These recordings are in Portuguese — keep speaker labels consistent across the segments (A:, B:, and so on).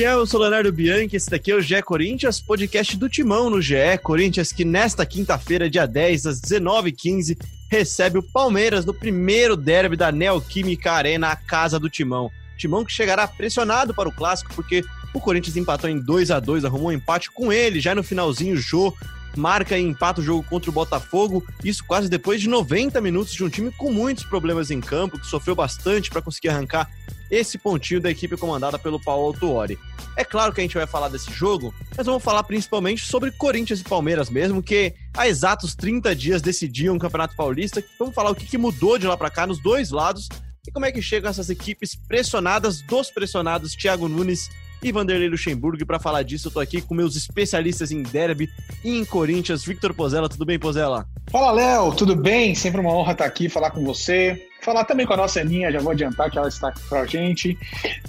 A: fiel, eu sou Leonardo Bianchi, esse daqui é o GE Corinthians, podcast do Timão no GE Corinthians, que nesta quinta-feira, dia 10, às 19h15, recebe o Palmeiras no primeiro derby da Neoquímica Arena, a casa do Timão. Timão que chegará pressionado para o clássico, porque o Corinthians empatou em 2 a 2 arrumou um empate com ele, já no finalzinho, o Jô marca e empata o jogo contra o Botafogo, isso quase depois de 90 minutos de um time com muitos problemas em campo, que sofreu bastante para conseguir arrancar esse pontinho da equipe comandada pelo Paulo Autuori. É claro que a gente vai falar desse jogo, mas vamos falar principalmente sobre Corinthians e Palmeiras mesmo, que há exatos 30 dias decidiam o Campeonato Paulista. Vamos falar o que mudou de lá para cá nos dois lados e como é que chegam essas equipes pressionadas dos pressionados Thiago Nunes e Vanderlei Luxemburgo. E para falar disso, eu tô aqui com meus especialistas em derby e em Corinthians. Victor Pozella, tudo bem, Pozella?
B: Fala, Léo, tudo bem? Sempre uma honra estar aqui, falar com você. Falar também com a nossa Aninha, já vou adiantar que ela está aqui pra gente.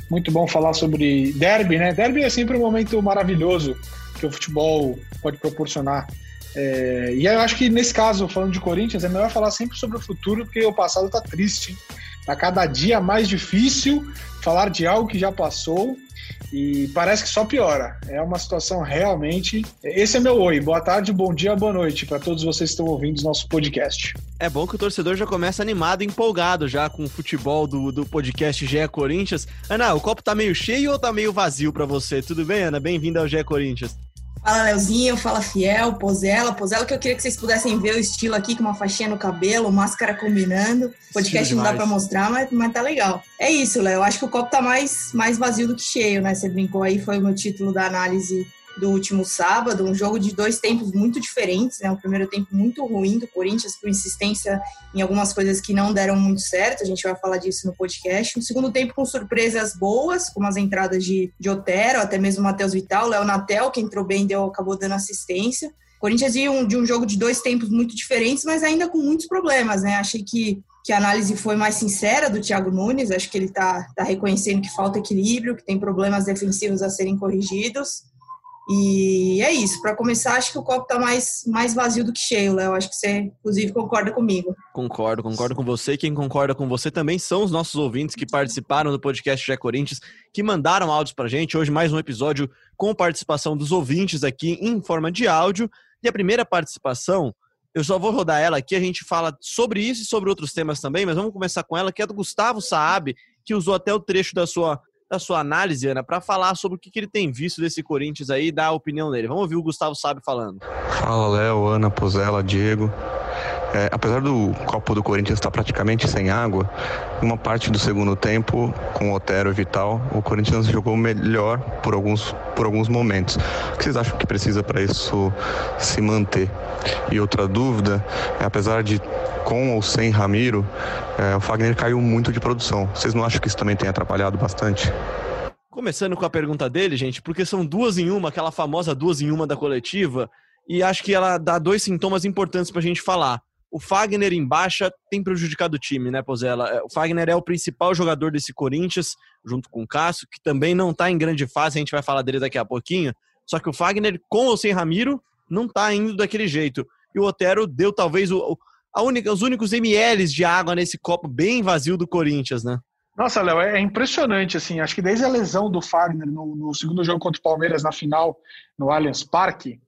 B: Muito bom falar sobre derby, né? Derby é sempre um momento maravilhoso que o futebol pode proporcionar. É, e eu acho que nesse caso, falando de Corinthians, é melhor falar sempre sobre o futuro, porque o passado está triste. Está cada dia mais difícil falar de algo que já passou e parece que só piora. É uma situação realmente. Esse é meu oi. Boa tarde, bom dia, boa noite para todos vocês que estão ouvindo o nosso podcast.
A: É bom que o torcedor já começa animado, empolgado já com o futebol do, do podcast GE Corinthians. Ana, o copo tá meio cheio ou tá meio vazio para você? Tudo bem, Ana? Bem-vinda ao GE Corinthians.
C: Fala, Leozinho, fala Fiel, Pozela. Pozela que eu queria que vocês pudessem ver o estilo aqui, com uma faixinha no cabelo, máscara combinando. Podcast não dá para mostrar, mas, mas tá legal. É isso, Léo. Acho que o copo tá mais, mais vazio do que cheio, né? Você brincou aí, foi o meu título da análise do último sábado, um jogo de dois tempos muito diferentes, né? O primeiro tempo muito ruim do Corinthians, com insistência em algumas coisas que não deram muito certo, a gente vai falar disso no podcast. Um segundo tempo com surpresas boas, como as entradas de, de Otero, até mesmo Matheus Vital, Léo Natel, que entrou bem, deu, acabou dando assistência. Corinthians ia um, de um jogo de dois tempos muito diferentes, mas ainda com muitos problemas, né? Achei que, que a análise foi mais sincera do Thiago Nunes, acho que ele está tá reconhecendo que falta equilíbrio, que tem problemas defensivos a serem corrigidos. E é isso. Para começar, acho que o copo está mais, mais vazio do que cheio, Léo. Acho que você, inclusive, concorda comigo.
A: Concordo, concordo com você. Quem concorda com você também são os nossos ouvintes que participaram do podcast Jé Corinthians, que mandaram áudios para gente. Hoje, mais um episódio com participação dos ouvintes aqui em forma de áudio. E a primeira participação, eu só vou rodar ela aqui. A gente fala sobre isso e sobre outros temas também, mas vamos começar com ela, que é do Gustavo Saab, que usou até o trecho da sua da sua análise, Ana, para falar sobre o que, que, ele tem visto desse Corinthians aí e dar a opinião dele. Vamos ouvir o Gustavo Sabe falando.
D: Fala, Léo, Ana, Pozella, Diego. É, apesar do copo do Corinthians estar praticamente sem água, uma parte do segundo tempo, com Otero e Vital, o Corinthians jogou melhor por alguns, por alguns momentos. O que vocês acham que precisa para isso se manter? E outra dúvida, é, apesar de com ou sem Ramiro, é, o Fagner caiu muito de produção. Vocês não acham que isso também tem atrapalhado bastante?
A: Começando com a pergunta dele, gente, porque são duas em uma, aquela famosa duas em uma da coletiva, e acho que ela dá dois sintomas importantes para a gente falar. O Fagner em baixa tem prejudicado o time, né, Pozella? É, o Fagner é o principal jogador desse Corinthians, junto com o Cássio, que também não está em grande fase, a gente vai falar dele daqui a pouquinho. Só que o Fagner, com ou sem Ramiro, não está indo daquele jeito. E o Otero deu talvez o, única, os únicos ml de água nesse copo bem vazio do Corinthians, né?
B: Nossa, Léo, é impressionante, assim, acho que desde a lesão do Fagner no, no, segundo jogo contra o Palmeiras na final, no Allianz Parque,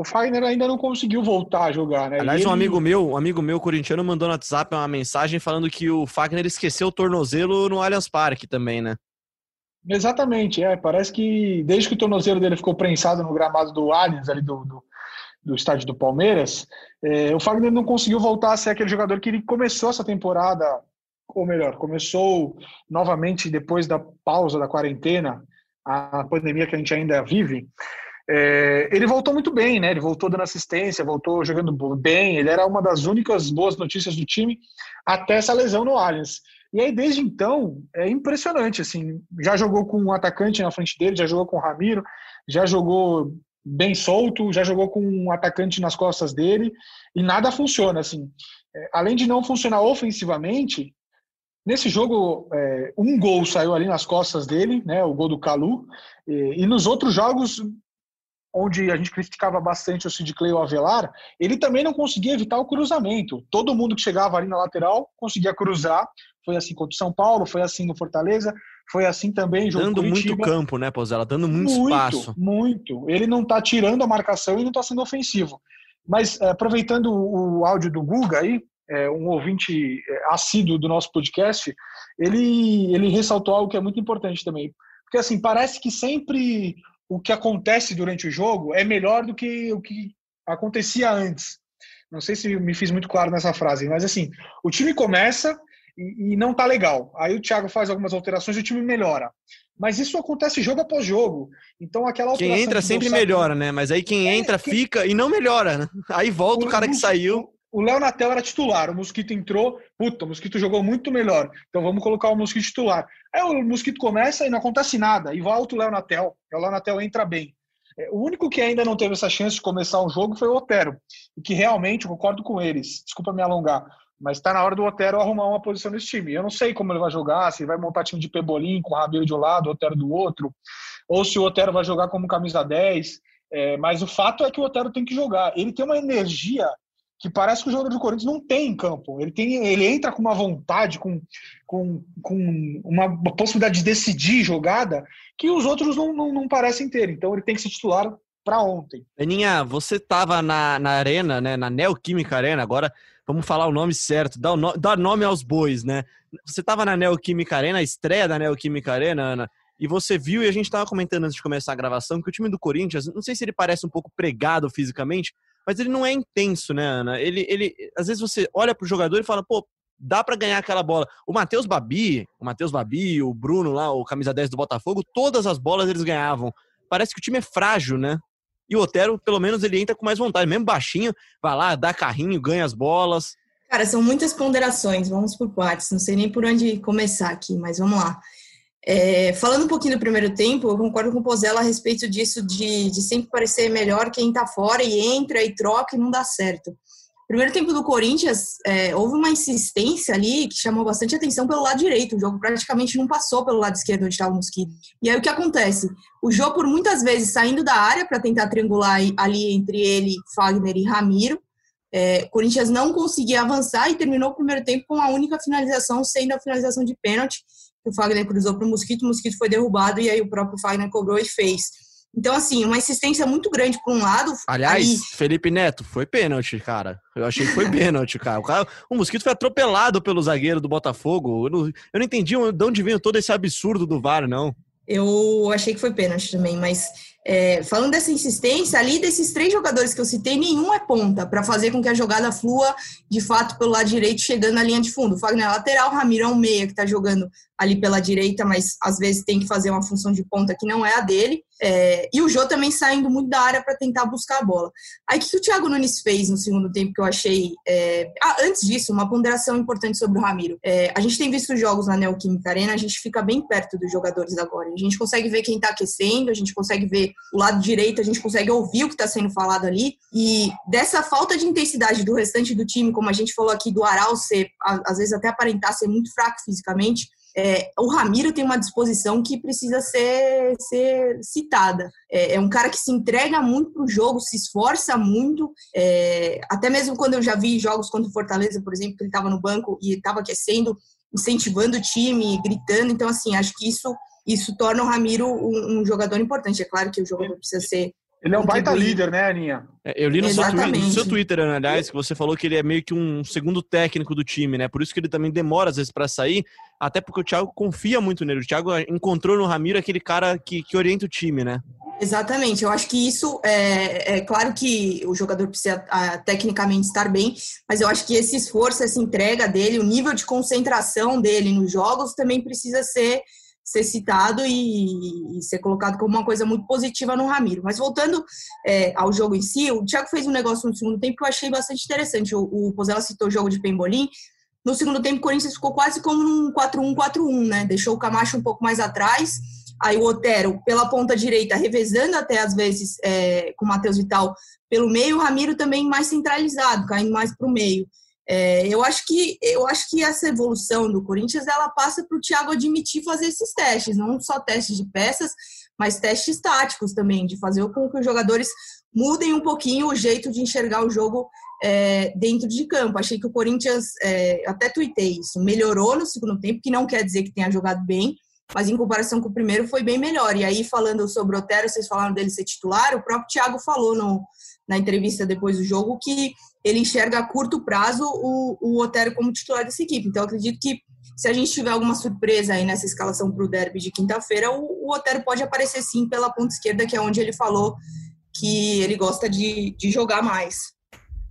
B: o Fagner ainda não conseguiu voltar a jogar, né?
A: Aliás, ele... um amigo meu, um amigo meu corintiano mandou no WhatsApp uma mensagem falando que o Fagner esqueceu o tornozelo no Allianz Parque também, né?
B: Exatamente, é, parece que desde que o tornozelo dele ficou prensado no gramado do Allianz, ali do, do do estádio do Palmeiras, é, o Fagner não conseguiu voltar a ser aquele jogador que ele começou essa temporada, ou melhor, começou novamente depois da pausa da quarentena, a pandemia que a gente ainda vive. É, ele voltou muito bem, né? Ele voltou dando assistência, voltou jogando bem. Ele era uma das únicas boas notícias do time até essa lesão no Allianz. E aí, desde então, é impressionante, assim, já jogou com um atacante na frente dele, já jogou com o Ramiro, já jogou bem solto, já jogou com um atacante nas costas dele e nada funciona assim. É, além de não funcionar ofensivamente, nesse jogo é, um gol saiu ali nas costas dele, né, o gol do Calu, e, e nos outros jogos onde a gente criticava bastante o Sid Clay e o Avelar, ele também não conseguia evitar o cruzamento. Todo mundo que chegava ali na lateral conseguia cruzar. Foi assim contra o São Paulo, foi assim no Fortaleza, foi assim também.
A: Jogo dando Curitiba. muito campo, né, Pozella? Dando muito, muito espaço.
B: Muito. Ele não está tirando a marcação e não está sendo ofensivo. Mas é, aproveitando o áudio do Guga aí, é, um ouvinte é, assíduo do nosso podcast, ele, ele ressaltou algo que é muito importante também. Porque assim, parece que sempre o que acontece durante o jogo é melhor do que o que acontecia antes. Não sei se me fiz muito claro nessa frase, mas assim, o time começa e, e não tá legal. Aí o Thiago faz algumas alterações e o time melhora. Mas isso acontece jogo após jogo. Então aquela
A: alteração. Quem entra sempre melhora, né? Mas aí quem é, entra quem... fica e não melhora, né? Aí volta o, o cara que saiu.
B: O Léo Natel era titular, o Mosquito entrou, puta, o Mosquito jogou muito melhor. Então vamos colocar o Mosquito titular. Aí o Mosquito começa e não acontece nada. E volta o Léo Natel. E o Léo Natel entra bem. É, o único que ainda não teve essa chance de começar um jogo foi o Otero, e que realmente, eu concordo com eles, desculpa me alongar, mas está na hora do Otero arrumar uma posição nesse time. Eu não sei como ele vai jogar, se vai montar time de Pebolim com o Ramiro de um lado, o Otero do outro, ou se o Otero vai jogar como camisa 10, é, mas o fato é que o Otero tem que jogar. Ele tem uma energia que parece que o jogador do Corinthians não tem em campo. Ele, tem, ele entra com uma vontade, com, com, com uma possibilidade de decidir jogada que os outros não, não, não parecem ter. Então ele tem que ser titular para ontem.
A: Beninha, você estava na, na arena, né, na Neoquímica Arena, agora vamos falar o nome certo, dá, no, dá nome aos bois, né? Você estava na Neoquímica Arena, a estreia da Neoquímica Arena, Ana, e você viu, e a gente estava comentando antes de começar a gravação, que o time do Corinthians, não sei se ele parece um pouco pregado fisicamente, mas ele não é intenso, né, Ana? Ele, ele às vezes você olha pro jogador e fala, pô, dá para ganhar aquela bola. O Matheus Babi, o Matheus Babi, o Bruno lá, o camisa 10 do Botafogo, todas as bolas eles ganhavam. Parece que o time é frágil, né? E o Otero, pelo menos, ele entra com mais vontade. Mesmo baixinho, vai lá, dá carrinho, ganha as bolas.
C: Cara, são muitas ponderações, vamos por partes. Não sei nem por onde começar aqui, mas vamos lá. É, falando um pouquinho do primeiro tempo, eu concordo com o Pozella a respeito disso de, de sempre parecer melhor quem tá fora e entra e troca e não dá certo. Primeiro tempo do Corinthians, é, houve uma insistência ali que chamou bastante atenção pelo lado direito. O jogo praticamente não passou pelo lado esquerdo onde estava o Mosquito. E aí o que acontece? O jogo, por muitas vezes, saindo da área para tentar triangular ali entre ele, Fagner e Ramiro. É, Corinthians não conseguia avançar e terminou o primeiro tempo com a única finalização, sendo a finalização de pênalti, que o Fagner cruzou para o Mosquito, o Mosquito foi derrubado e aí o próprio Fagner cobrou e fez. Então, assim, uma insistência muito grande por um lado.
A: Aliás, aí... Felipe Neto, foi pênalti, cara. Eu achei que foi pênalti, cara. O, cara. o Mosquito foi atropelado pelo zagueiro do Botafogo. Eu não, eu não entendi de onde veio todo esse absurdo do VAR, não.
C: Eu achei que foi pênalti também, mas é, falando dessa insistência, ali desses três jogadores que eu citei, nenhum é ponta para fazer com que a jogada flua de fato pelo lado direito, chegando na linha de fundo. O Fagner é lateral, o Ramiro é um meia que está jogando ali pela direita, mas às vezes tem que fazer uma função de ponta que não é a dele. É, e o Jô também saindo muito da área para tentar buscar a bola. Aí o que o Thiago Nunes fez no segundo tempo que eu achei. É... Ah, antes disso, uma ponderação importante sobre o Ramiro. É, a gente tem visto jogos na Neoquímica Arena, a gente fica bem perto dos jogadores agora. A gente consegue ver quem está aquecendo, a gente consegue ver o lado direito, a gente consegue ouvir o que está sendo falado ali. E dessa falta de intensidade do restante do time, como a gente falou aqui, do Aral ser, às vezes até aparentar ser muito fraco fisicamente é, o Ramiro tem uma disposição que precisa ser, ser citada. É, é um cara que se entrega muito para o jogo, se esforça muito. É, até mesmo quando eu já vi jogos contra o Fortaleza, por exemplo, que ele estava no banco e estava aquecendo, incentivando o time, gritando. Então, assim, acho que isso, isso torna o Ramiro um, um jogador importante. É claro que o jogador precisa ser
B: ele é um baita líder, né, Aninha?
A: É, eu li no seu, Twitter, no seu, Twitter, aliás, que você falou que ele é meio que um segundo técnico do time, né? Por isso que ele também demora às vezes para sair, até porque o Thiago confia muito nele. O Thiago encontrou no Ramiro aquele cara que, que orienta o time, né?
C: Exatamente, eu acho que isso é, é claro que o jogador precisa a, tecnicamente estar bem, mas eu acho que esse esforço, essa entrega dele, o nível de concentração dele nos jogos também precisa ser ser citado e, e, ser colocado como uma coisa muito positiva no Ramiro. Mas voltando é, ao jogo em si, o Thiago fez um negócio no segundo tempo que eu achei bastante interessante. O, o Pozella citou o jogo de Pembolim. No segundo tempo, o Corinthians ficou quase como num 4-1-4-1, né? Deixou o Camacho um pouco mais atrás. Aí o Otero pela ponta direita, revezando até às vezes é, com o Matheus Vital pelo meio, o Ramiro também mais centralizado, caindo mais para o meio. É, eu acho que eu acho que essa evolução do Corinthians ela passa para o Thiago admitir fazer esses testes, não só testes de peças, mas testes táticos também, de fazer com que os jogadores mudem um pouquinho o jeito de enxergar o jogo é, dentro de campo. Achei que o Corinthians, é, até tuitei isso, melhorou no segundo tempo, que não quer dizer que tenha jogado bem, mas em comparação com o primeiro foi bem melhor. E aí, falando sobre o Otero, vocês falaram dele ser titular, o próprio Thiago falou no, na entrevista depois do jogo que ele enxerga a curto prazo o, o Otero como titular dessa equipe. Então, acredito que se a gente tiver alguma surpresa aí nessa escalação para o derby de quinta-feira, o, o Otero pode aparecer sim pela ponta esquerda, que é onde ele falou que ele gosta de, de jogar mais.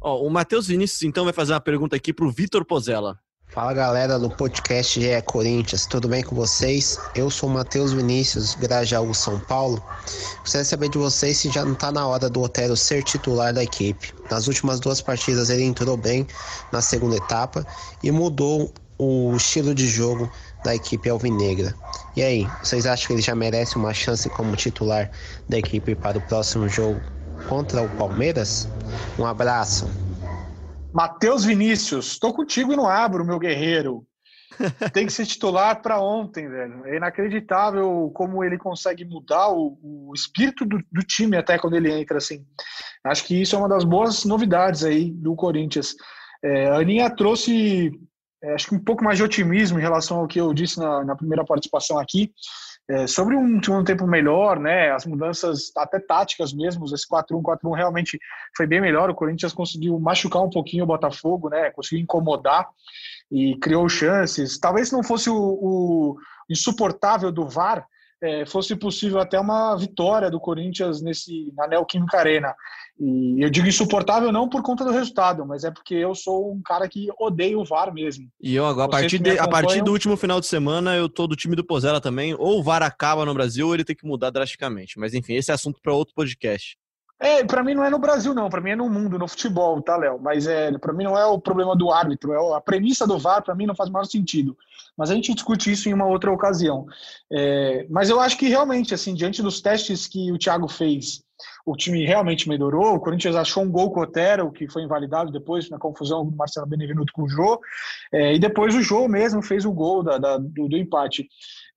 A: O Matheus Vinícius, então, vai fazer uma pergunta aqui para o Vitor Pozella.
E: Fala galera do podcast é Corinthians, tudo bem com vocês? Eu sou Matheus Vinícius, Grajaú, São Paulo. Gostaria saber de vocês se já não está na hora do Otero ser titular da equipe. Nas últimas duas partidas ele entrou bem na segunda etapa e mudou o estilo de jogo da equipe alvinegra. E aí, vocês acham que ele já merece uma chance como titular da equipe para o próximo jogo contra o Palmeiras? Um abraço.
B: Matheus Vinícius, estou contigo e não abro, meu guerreiro. Tem que ser titular para ontem, velho. É inacreditável como ele consegue mudar o, o espírito do, do, time até quando ele entra, assim. Acho que isso é uma das boas novidades aí do Corinthians. É, a Aninha trouxe, é, acho que um pouco mais de otimismo em relação ao que eu disse na, na primeira participação aqui. É, sobre um segundo tempo melhor, né, as mudanças até táticas mesmo, esse 4-1, 4-1 realmente foi bem melhor, o Corinthians conseguiu machucar um pouquinho o Botafogo, né, conseguiu incomodar e criou chances, talvez não fosse o, o insuportável do VAR, é, fosse possível até uma vitória do Corinthians nesse na Neoquímica Arena. E eu digo insuportável não por conta do resultado, mas é porque eu sou um cara que odeia o VAR mesmo.
A: E eu agora, a partir, de, a partir do último final de semana, eu tô do time do Pozella também. Ou o VAR acaba no Brasil, ou ele tem que mudar drasticamente. Mas enfim, esse é assunto para outro podcast.
B: É, para mim não é no Brasil não, para mim é no mundo, no futebol, tá, Léo? Mas é, para mim não é o problema do árbitro, é a premissa do VAR para mim não faz o maior sentido. Mas a gente discute isso em uma outra ocasião. É, mas eu acho que realmente, assim, diante dos testes que o Thiago fez, o time realmente melhorou. O Corinthians achou um gol com o Otero, que foi invalidado depois na confusão do Marcelo Benevenuto com o Jô. É, e depois o Jô mesmo fez o gol da, da, do, do, empate.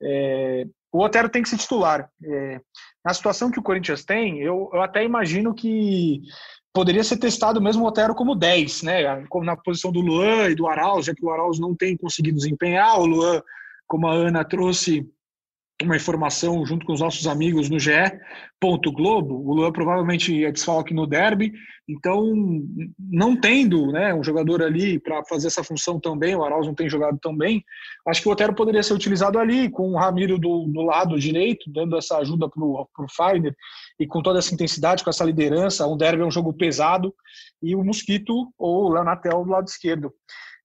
B: É, o Otero tem que ser titular. É, na situação que o Corinthians tem, eu, eu até imagino que poderia ser testado mesmo o Otero como 10, né? Como na posição do Luan e do Arauz, já que o Arauz não tem conseguido desempenhar, o Luan, como a Ana trouxe, uma informação junto com os nossos amigos no GE. Globo, o Luan provavelmente é desfalque no derby, então não tendo né, um jogador ali para fazer essa função também, o Arauz não tem jogado tão bem, acho que o Otero poderia ser utilizado ali, com o Ramiro do, do lado direito, dando essa ajuda para o Fagner, e com toda essa intensidade, com essa liderança, um derby é um jogo pesado, e o Mosquito ou o Leonatel do lado esquerdo.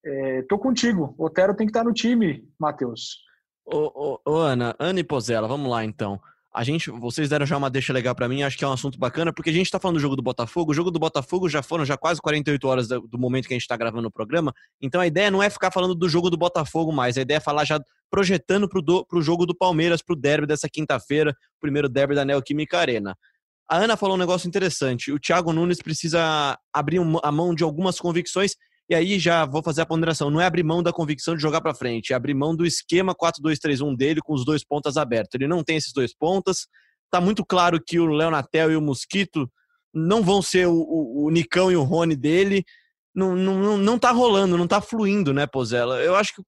B: É, contigo, o Otero tem que estar no time, Matheus.
A: Ô, ô, ô, Ana, Ana e Pozella, vamos lá então. A gente, vocês deram já uma deixa legal para mim, acho que é um assunto bacana, porque a gente tá falando do jogo do Botafogo. O jogo do Botafogo já foram já quase 48 horas do, momento que a gente tá gravando o programa. Então a ideia não é ficar falando do jogo do Botafogo mais, a ideia é falar já projetando pro, do, pro jogo do Palmeiras, pro derby dessa quinta-feira, primeiro derby da Neoquímica Arena. A Ana falou um negócio interessante. O Thiago Nunes precisa abrir a mão de algumas convicções e aí já vou fazer a ponderação. Não é abrir mão da convicção de jogar para frente, é abrir mão do esquema 4-2-3-1 dele com os dois pontas abertos. Ele não tem esses dois pontas. Tá muito claro que o Leonatel e o Mosquito não vão ser o, o, o Nicão e o Rony dele. Não, não, não tá rolando, não tá fluindo, né, Pozella? Eu acho que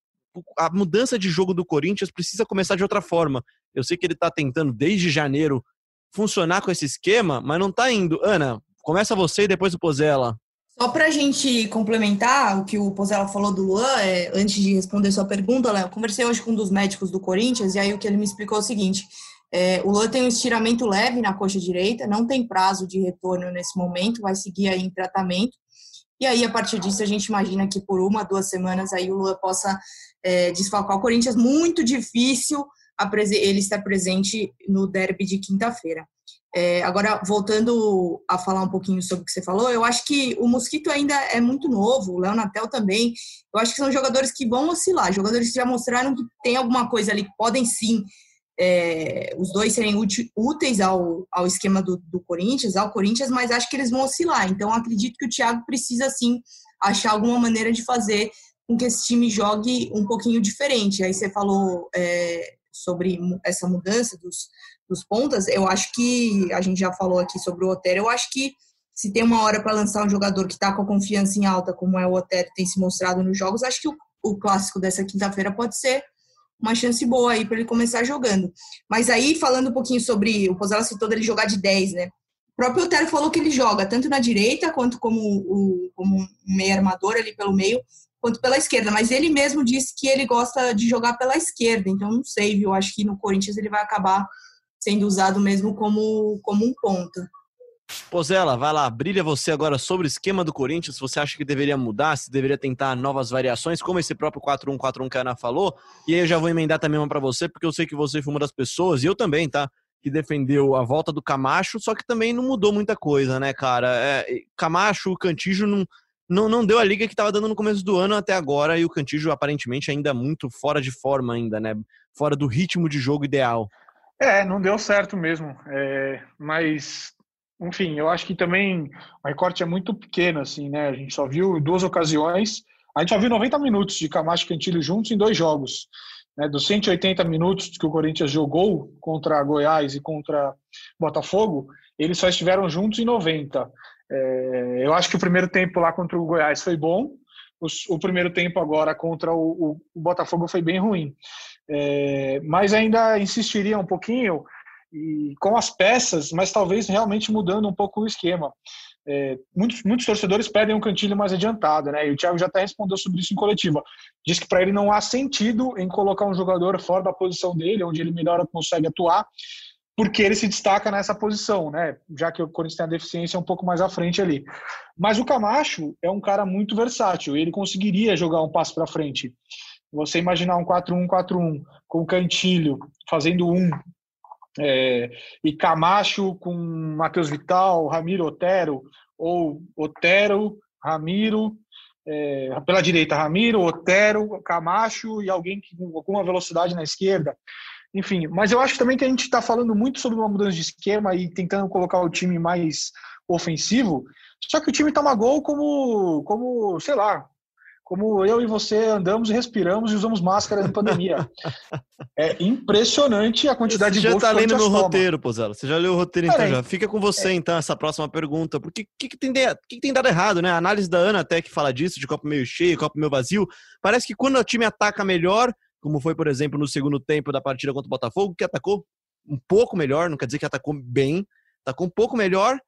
A: a mudança de jogo do Corinthians precisa começar de outra forma. Eu sei que ele tá tentando desde janeiro funcionar com esse esquema, mas não tá indo. Ana, começa você e depois o Pozella.
C: Só para a gente complementar o que o Pozella falou do Luan, é, antes de responder sua pergunta, Léo, conversei hoje com um dos médicos do Corinthians e aí o que ele me explicou é o seguinte: é, o Luan tem um estiramento leve na coxa direita, não tem prazo de retorno nesse momento, vai seguir aí em tratamento. E aí, a partir disso, a gente imagina que por uma, duas semanas aí o Luan possa é, desfalcar o Corinthians. Muito difícil ele estar presente no derby de quinta-feira. É, agora, voltando a falar um pouquinho sobre o que você falou, eu acho que o Mosquito ainda é muito novo, o Léo Natel também. Eu acho que são jogadores que vão oscilar, jogadores que já mostraram que tem alguma coisa ali que podem sim, é, os dois serem úteis ao, ao esquema do, do Corinthians, ao Corinthians, mas acho que eles vão oscilar. Então, acredito que o Thiago precisa sim achar alguma maneira de fazer com que esse time jogue um pouquinho diferente. Aí você falou é, sobre essa mudança dos dos pontas, eu acho que a gente já falou aqui sobre o Otero, eu acho que se tem uma hora para lançar um jogador que está com a confiança em alta, como é o Otero tem se mostrado nos jogos, acho que o, o clássico dessa quinta-feira pode ser uma chance boa aí para ele começar jogando. Mas aí, falando um pouquinho sobre o Pozella citou dele jogar de 10, né? O próprio Otero falou que ele joga tanto na direita quanto como, o, como um meio armador ali pelo meio, quanto pela esquerda. Mas ele mesmo disse que ele gosta de jogar pela esquerda. Então, não sei, viu? Acho que no Corinthians ele vai acabar sendo usado mesmo como, como um ponta.
A: Pozela, vai lá, brilha você agora sobre o esquema do Corinthians. Você acha que deveria mudar, se deveria tentar novas variações, como esse próprio 4-1-4-1 que a Ana falou. E aí eu já vou emendar também uma para você, porque eu sei que você foi uma das pessoas, e eu também, tá? Que defendeu a volta do Camacho, só que também não mudou muita coisa, né, cara? É, Camacho, Cantijo não, não, não deu a liga que estava dando no começo do ano até agora, e o Cantijo aparentemente ainda muito fora de forma ainda, né? Fora do ritmo de jogo ideal.
B: É, não deu certo mesmo. É, mas enfim, eu acho que também o recorte é muito pequeno, assim, né? A gente só viu duas ocasiões, a gente só viu 90 minutos de Camacho e Cantilho juntos em dois jogos. Né? Dos 180 minutos que o Corinthians jogou contra Goiás e contra Botafogo, eles só estiveram juntos em 90. É, eu acho que o primeiro tempo lá contra o Goiás foi bom, o, o primeiro tempo agora contra o, o, o Botafogo foi bem ruim. É, mas ainda insistiria um pouquinho e com as peças, mas talvez realmente mudando um pouco o esquema. É, muitos, muitos torcedores pedem um cantilho mais adiantado, né? E o Thiago já até respondeu sobre isso em coletiva. Diz que para ele não há sentido em colocar um jogador fora da posição dele, onde ele melhor consegue atuar, porque ele se destaca nessa posição, né? Já que o Corinthians tem a deficiência um pouco mais à frente ali. Mas o Camacho é um cara muito versátil, ele conseguiria jogar um passo para frente. Você imaginar um 4-1-4-1 com Cantilho fazendo um é, e Camacho com Matheus Vital, Ramiro Otero, ou Otero, Ramiro, é, pela direita, Ramiro, Otero, Camacho e alguém que, com alguma velocidade na esquerda. Enfim, mas eu acho também que a gente está falando muito sobre uma mudança de esquema e tentando colocar o time mais ofensivo, só que o time toma gol como, como sei lá, como eu e você andamos e respiramos e usamos máscara na pandemia. é impressionante a quantidade
A: você
B: de gols
A: já
B: tá
A: lendo
B: meu
A: roteiro, Pozela. Você já leu o roteiro, então já. Fica com você, é. então, essa próxima pergunta. Porque o que, que, tem de, que, que tem dado errado, né? A análise da Ana até que fala disso, de copo meio cheio, copo meio vazio. Parece que quando o time ataca melhor, como foi, por exemplo, no segundo tempo da partida contra o Botafogo, que atacou um pouco melhor, não quer dizer que atacou bem, atacou um pouco melhor,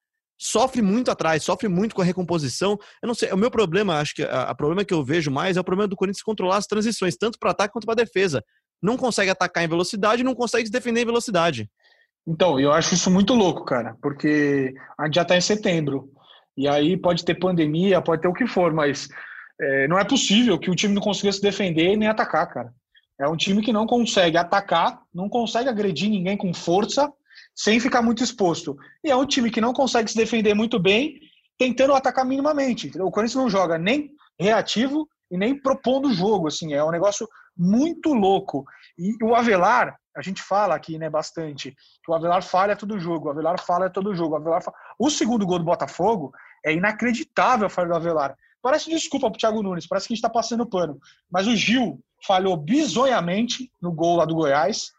A: sofre muito atrás, sofre muito com a recomposição. Eu não sei, o meu problema, acho que a, a problema que eu vejo mais é o problema do Corinthians controlar as transições, tanto para ataque quanto para defesa. Não consegue atacar em velocidade, não consegue se defender em velocidade.
B: Então, eu acho isso muito louco, cara, porque a gente já está em setembro. E aí pode ter pandemia, pode ter o que for, mas é, não é possível que o time não consiga se defender nem atacar, cara. É um time que não consegue atacar, não consegue agredir ninguém com força sem ficar muito exposto. E é um time que não consegue se defender muito bem, tentando atacar minimamente. O Corinthians não joga nem reativo e nem propondo o jogo, assim, é um negócio muito louco. E o Avelar, a gente fala aqui, né, bastante, que o Avelar falha todo jogo, o Avelar falha todo jogo, o Avelar. O segundo gol do Botafogo é inacreditável a falha do Avelar. Parece desculpa pro Thiago Nunes, parece que a gente tá passando pano. Mas o Gil falhou bizonhamente no gol lá do Goiás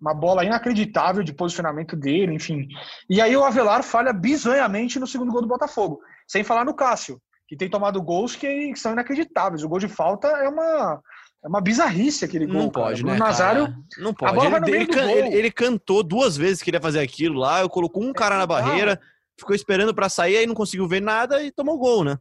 B: uma bola inacreditável de posicionamento dele, enfim. E aí o Avelar falha bizonhamente no segundo gol do Botafogo, sem falar no Cássio, que tem tomado gols que são inacreditáveis. O gol de falta é uma é uma bizarrice aquele gol.
A: Não pode,
B: cara.
A: né?
B: Nazário,
A: cara? Não pode. Ele, ele, can, ele, ele, cantou duas vezes que queria fazer aquilo lá, eu colocou um cara na barreira, ficou esperando para sair, aí não conseguiu ver nada e tomou gol, né?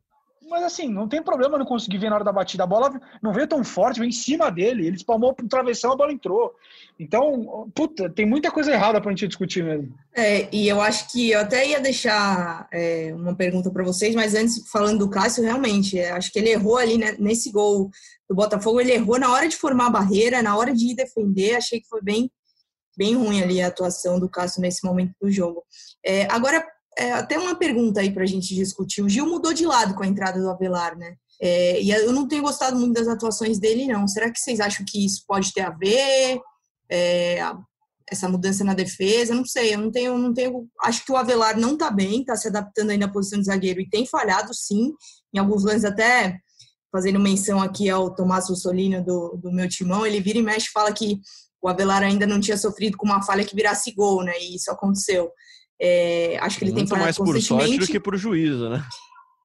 B: Mas assim, não tem problema não conseguir ver na hora da batida. A bola não veio tão forte, veio em cima dele. Ele espalmou pro travessão, a bola entrou. Então, puta, tem muita coisa errada pra gente discutir mesmo.
C: É, e eu acho que eu até ia deixar é, uma pergunta para vocês, mas antes, falando do Cássio, realmente, é, acho que ele errou ali né, nesse gol do Botafogo, ele errou na hora de formar a barreira, na hora de ir defender. Achei que foi bem, bem ruim ali a atuação do Cássio nesse momento do jogo. É, agora, é, até uma pergunta aí para a gente discutir. O Gil mudou de lado com a entrada do Avelar, né? É, e eu não tenho gostado muito das atuações dele, não. Será que vocês acham que isso pode ter a ver? É, essa mudança na defesa? Não sei, eu não tenho, não tenho. Acho que o Avelar não está bem, está se adaptando ainda à posição de zagueiro e tem falhado, sim. Em alguns lances, até fazendo menção aqui ao Tomás Mussolini do, do meu timão, ele vira e mexe fala que o Avelar ainda não tinha sofrido com uma falha que virasse gol, né? E isso aconteceu. É, acho que ele
A: Muito
C: tem
A: mais por sorte do que por juízo, né?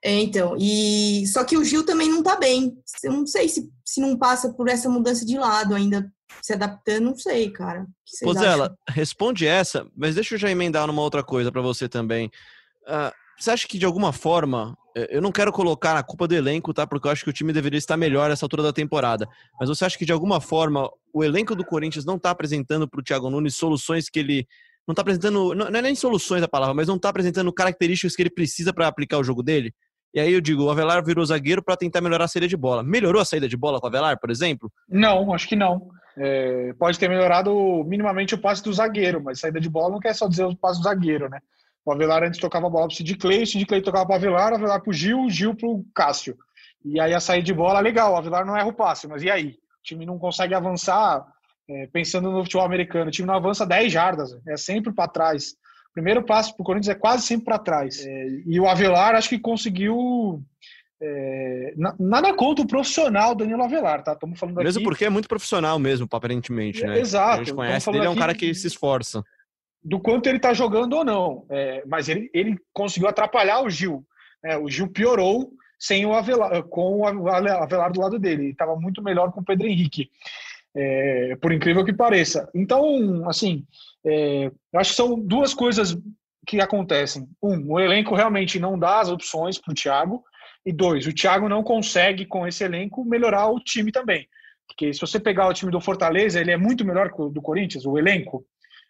C: É, então, e só que o Gil também não tá bem. Eu não sei se, se não passa por essa mudança de lado ainda se adaptando, não sei, cara.
A: Pois ela responde essa, mas deixa eu já emendar numa outra coisa para você também. Uh, você acha que de alguma forma, eu não quero colocar a culpa do elenco, tá? Porque eu acho que o time deveria estar melhor nessa altura da temporada. Mas você acha que de alguma forma o elenco do Corinthians não está apresentando para o Thiago Nunes soluções que ele não está apresentando, não, é nem soluções a palavra, mas não está apresentando características que ele precisa para aplicar o jogo dele? E aí eu digo, o Avelar virou zagueiro para tentar melhorar a saída de bola. Melhorou a saída de bola com o Avelar, por exemplo?
B: Não, acho que não. É, pode ter melhorado minimamente o passe do zagueiro, mas saída de bola não quer só dizer o passe do zagueiro, né? O Avelar antes tocava a bola pro Sid Clay, o Sid Clay tocava pro Avelar, o Avelar pro Gil, o Gil pro Cássio. E aí a saída de bola, legal, o Avelar não erra o passe, mas e aí? O time não consegue avançar, é, pensando no futebol americano, o time não avança 10 jardas, é sempre para trás primeiro passo para o Corinthians é quase sempre para trás. É, e o Avelar acho que conseguiu. É, nada contra o profissional Danilo Avelar, tá? Estamos falando
A: Mesmo aqui... porque é muito profissional mesmo, aparentemente, né?
B: Exato.
A: A gente conhece ele, é um cara que se esforça.
B: Do quanto ele está jogando ou não. É, mas ele, ele conseguiu atrapalhar o Gil. Né? O Gil piorou sem o Avelar, com o Avelar do lado dele. Ele estava muito melhor com o Pedro Henrique. É, por incrível que pareça. Então, assim, é, eu acho que são duas coisas que acontecem. Um, o elenco realmente não dá as opções para o Thiago. E dois, o Thiago não consegue, com esse elenco, melhorar o time também. Porque se você pegar o time do Fortaleza, ele é muito melhor que o do Corinthians, o elenco.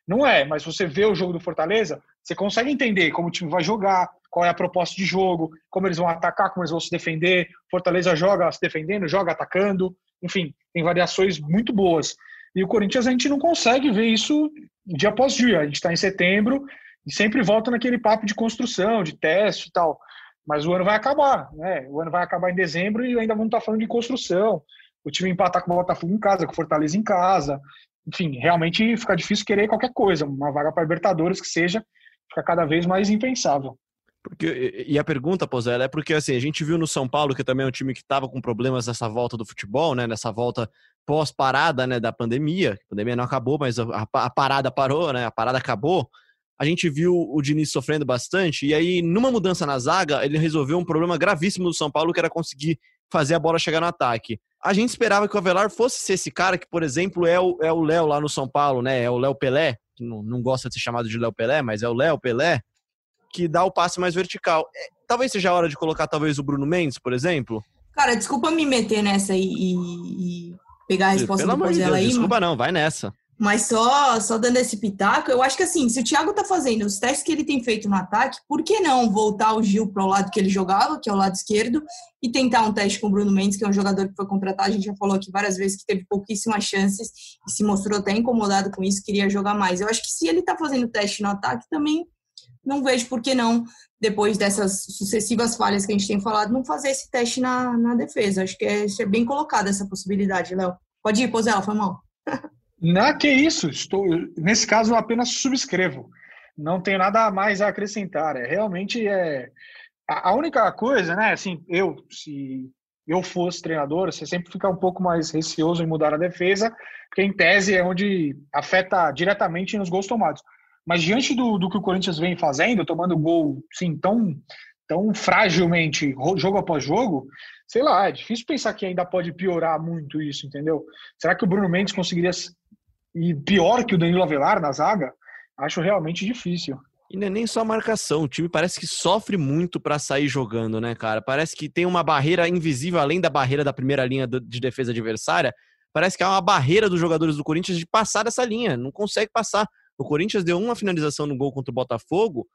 B: Não é, mas você vê o jogo do Fortaleza, você consegue entender como o time vai jogar, qual é a proposta de jogo, como eles vão atacar, como eles vão se defender. Fortaleza joga se defendendo, joga atacando. Enfim, tem variações muito boas. E o Corinthians a gente não consegue ver isso dia após dia. A gente está em setembro e sempre volta naquele papo de construção, de teste e tal. Mas o ano vai acabar, né? O ano vai acabar em dezembro e ainda vamos estar tá falando de construção. O time empatar com o Botafogo em casa, com o Fortaleza em casa. Enfim, realmente fica difícil querer qualquer coisa. Uma vaga para Libertadores que seja, fica cada vez mais impensável.
A: Porque, e a pergunta, Pozella, é porque assim, a gente viu no São Paulo, que também é um time que estava com problemas nessa volta do futebol, né? Nessa volta pós-parada né, da pandemia. A pandemia não acabou, mas a, a, parada parou, né? A parada acabou. A gente viu o Diniz sofrendo bastante, e aí, numa mudança na zaga, ele resolveu um problema gravíssimo do São Paulo, que era conseguir fazer a bola chegar no ataque. A gente esperava que o Avelar fosse ser esse cara que, por exemplo, é o Léo é o lá no São Paulo, né? É o Léo Pelé, que não, não gosta de ser chamado de Léo Pelé, mas é o Léo Pelé, que dá o passe mais vertical. É, talvez seja a hora de colocar talvez o Bruno Mendes, por exemplo.
C: Cara, desculpa me meter nessa e, e pegar a resposta
A: Pelo
C: depois
A: dela
C: aí.
A: Desculpa não, vai nessa.
C: Mas só, só dando esse pitaco, eu acho que assim, se o Thiago tá fazendo os testes que ele tem feito no ataque, por que não voltar o Gil para o lado que ele jogava, que é o lado esquerdo, e tentar um teste com o Bruno Mendes, que é um jogador que foi contratado, a gente já falou aqui várias vezes que teve pouquíssimas chances e se mostrou até incomodado com isso, queria jogar mais. Eu acho que se ele tá fazendo teste no ataque, também não vejo por que não, depois dessas sucessivas falhas que a gente tem falado, não fazer esse teste na, na defesa. Acho que é, é bem colocada essa possibilidade, Léo. Pode ir, Pozela, foi mal.
B: Não, que isso. Estou, nesse caso, eu apenas subscrevo. Não tenho nada mais a acrescentar. É realmente é a, única coisa, né? Assim, eu se eu fosse treinador, você sempre fica um pouco mais receoso em mudar a defesa, porque em tese é onde afeta diretamente nos gols tomados. Mas diante do, do que o Corinthians vem fazendo, tomando gol sim, tão, tão fragilmente, jogo após jogo, sei lá, é difícil pensar que ainda pode piorar muito isso, entendeu? Será que o Bruno Mendes conseguiria ir pior que o Danilo Avelar na zaga? Acho realmente difícil.
A: E não é nem só marcação, o time parece que sofre muito para sair jogando, né, cara? Parece que tem uma barreira invisível além da barreira da primeira linha de defesa adversária. Parece que há uma barreira dos jogadores do Corinthians de passar dessa linha, não consegue passar. O Corinthians deu uma finalização no gol contra o Botafogo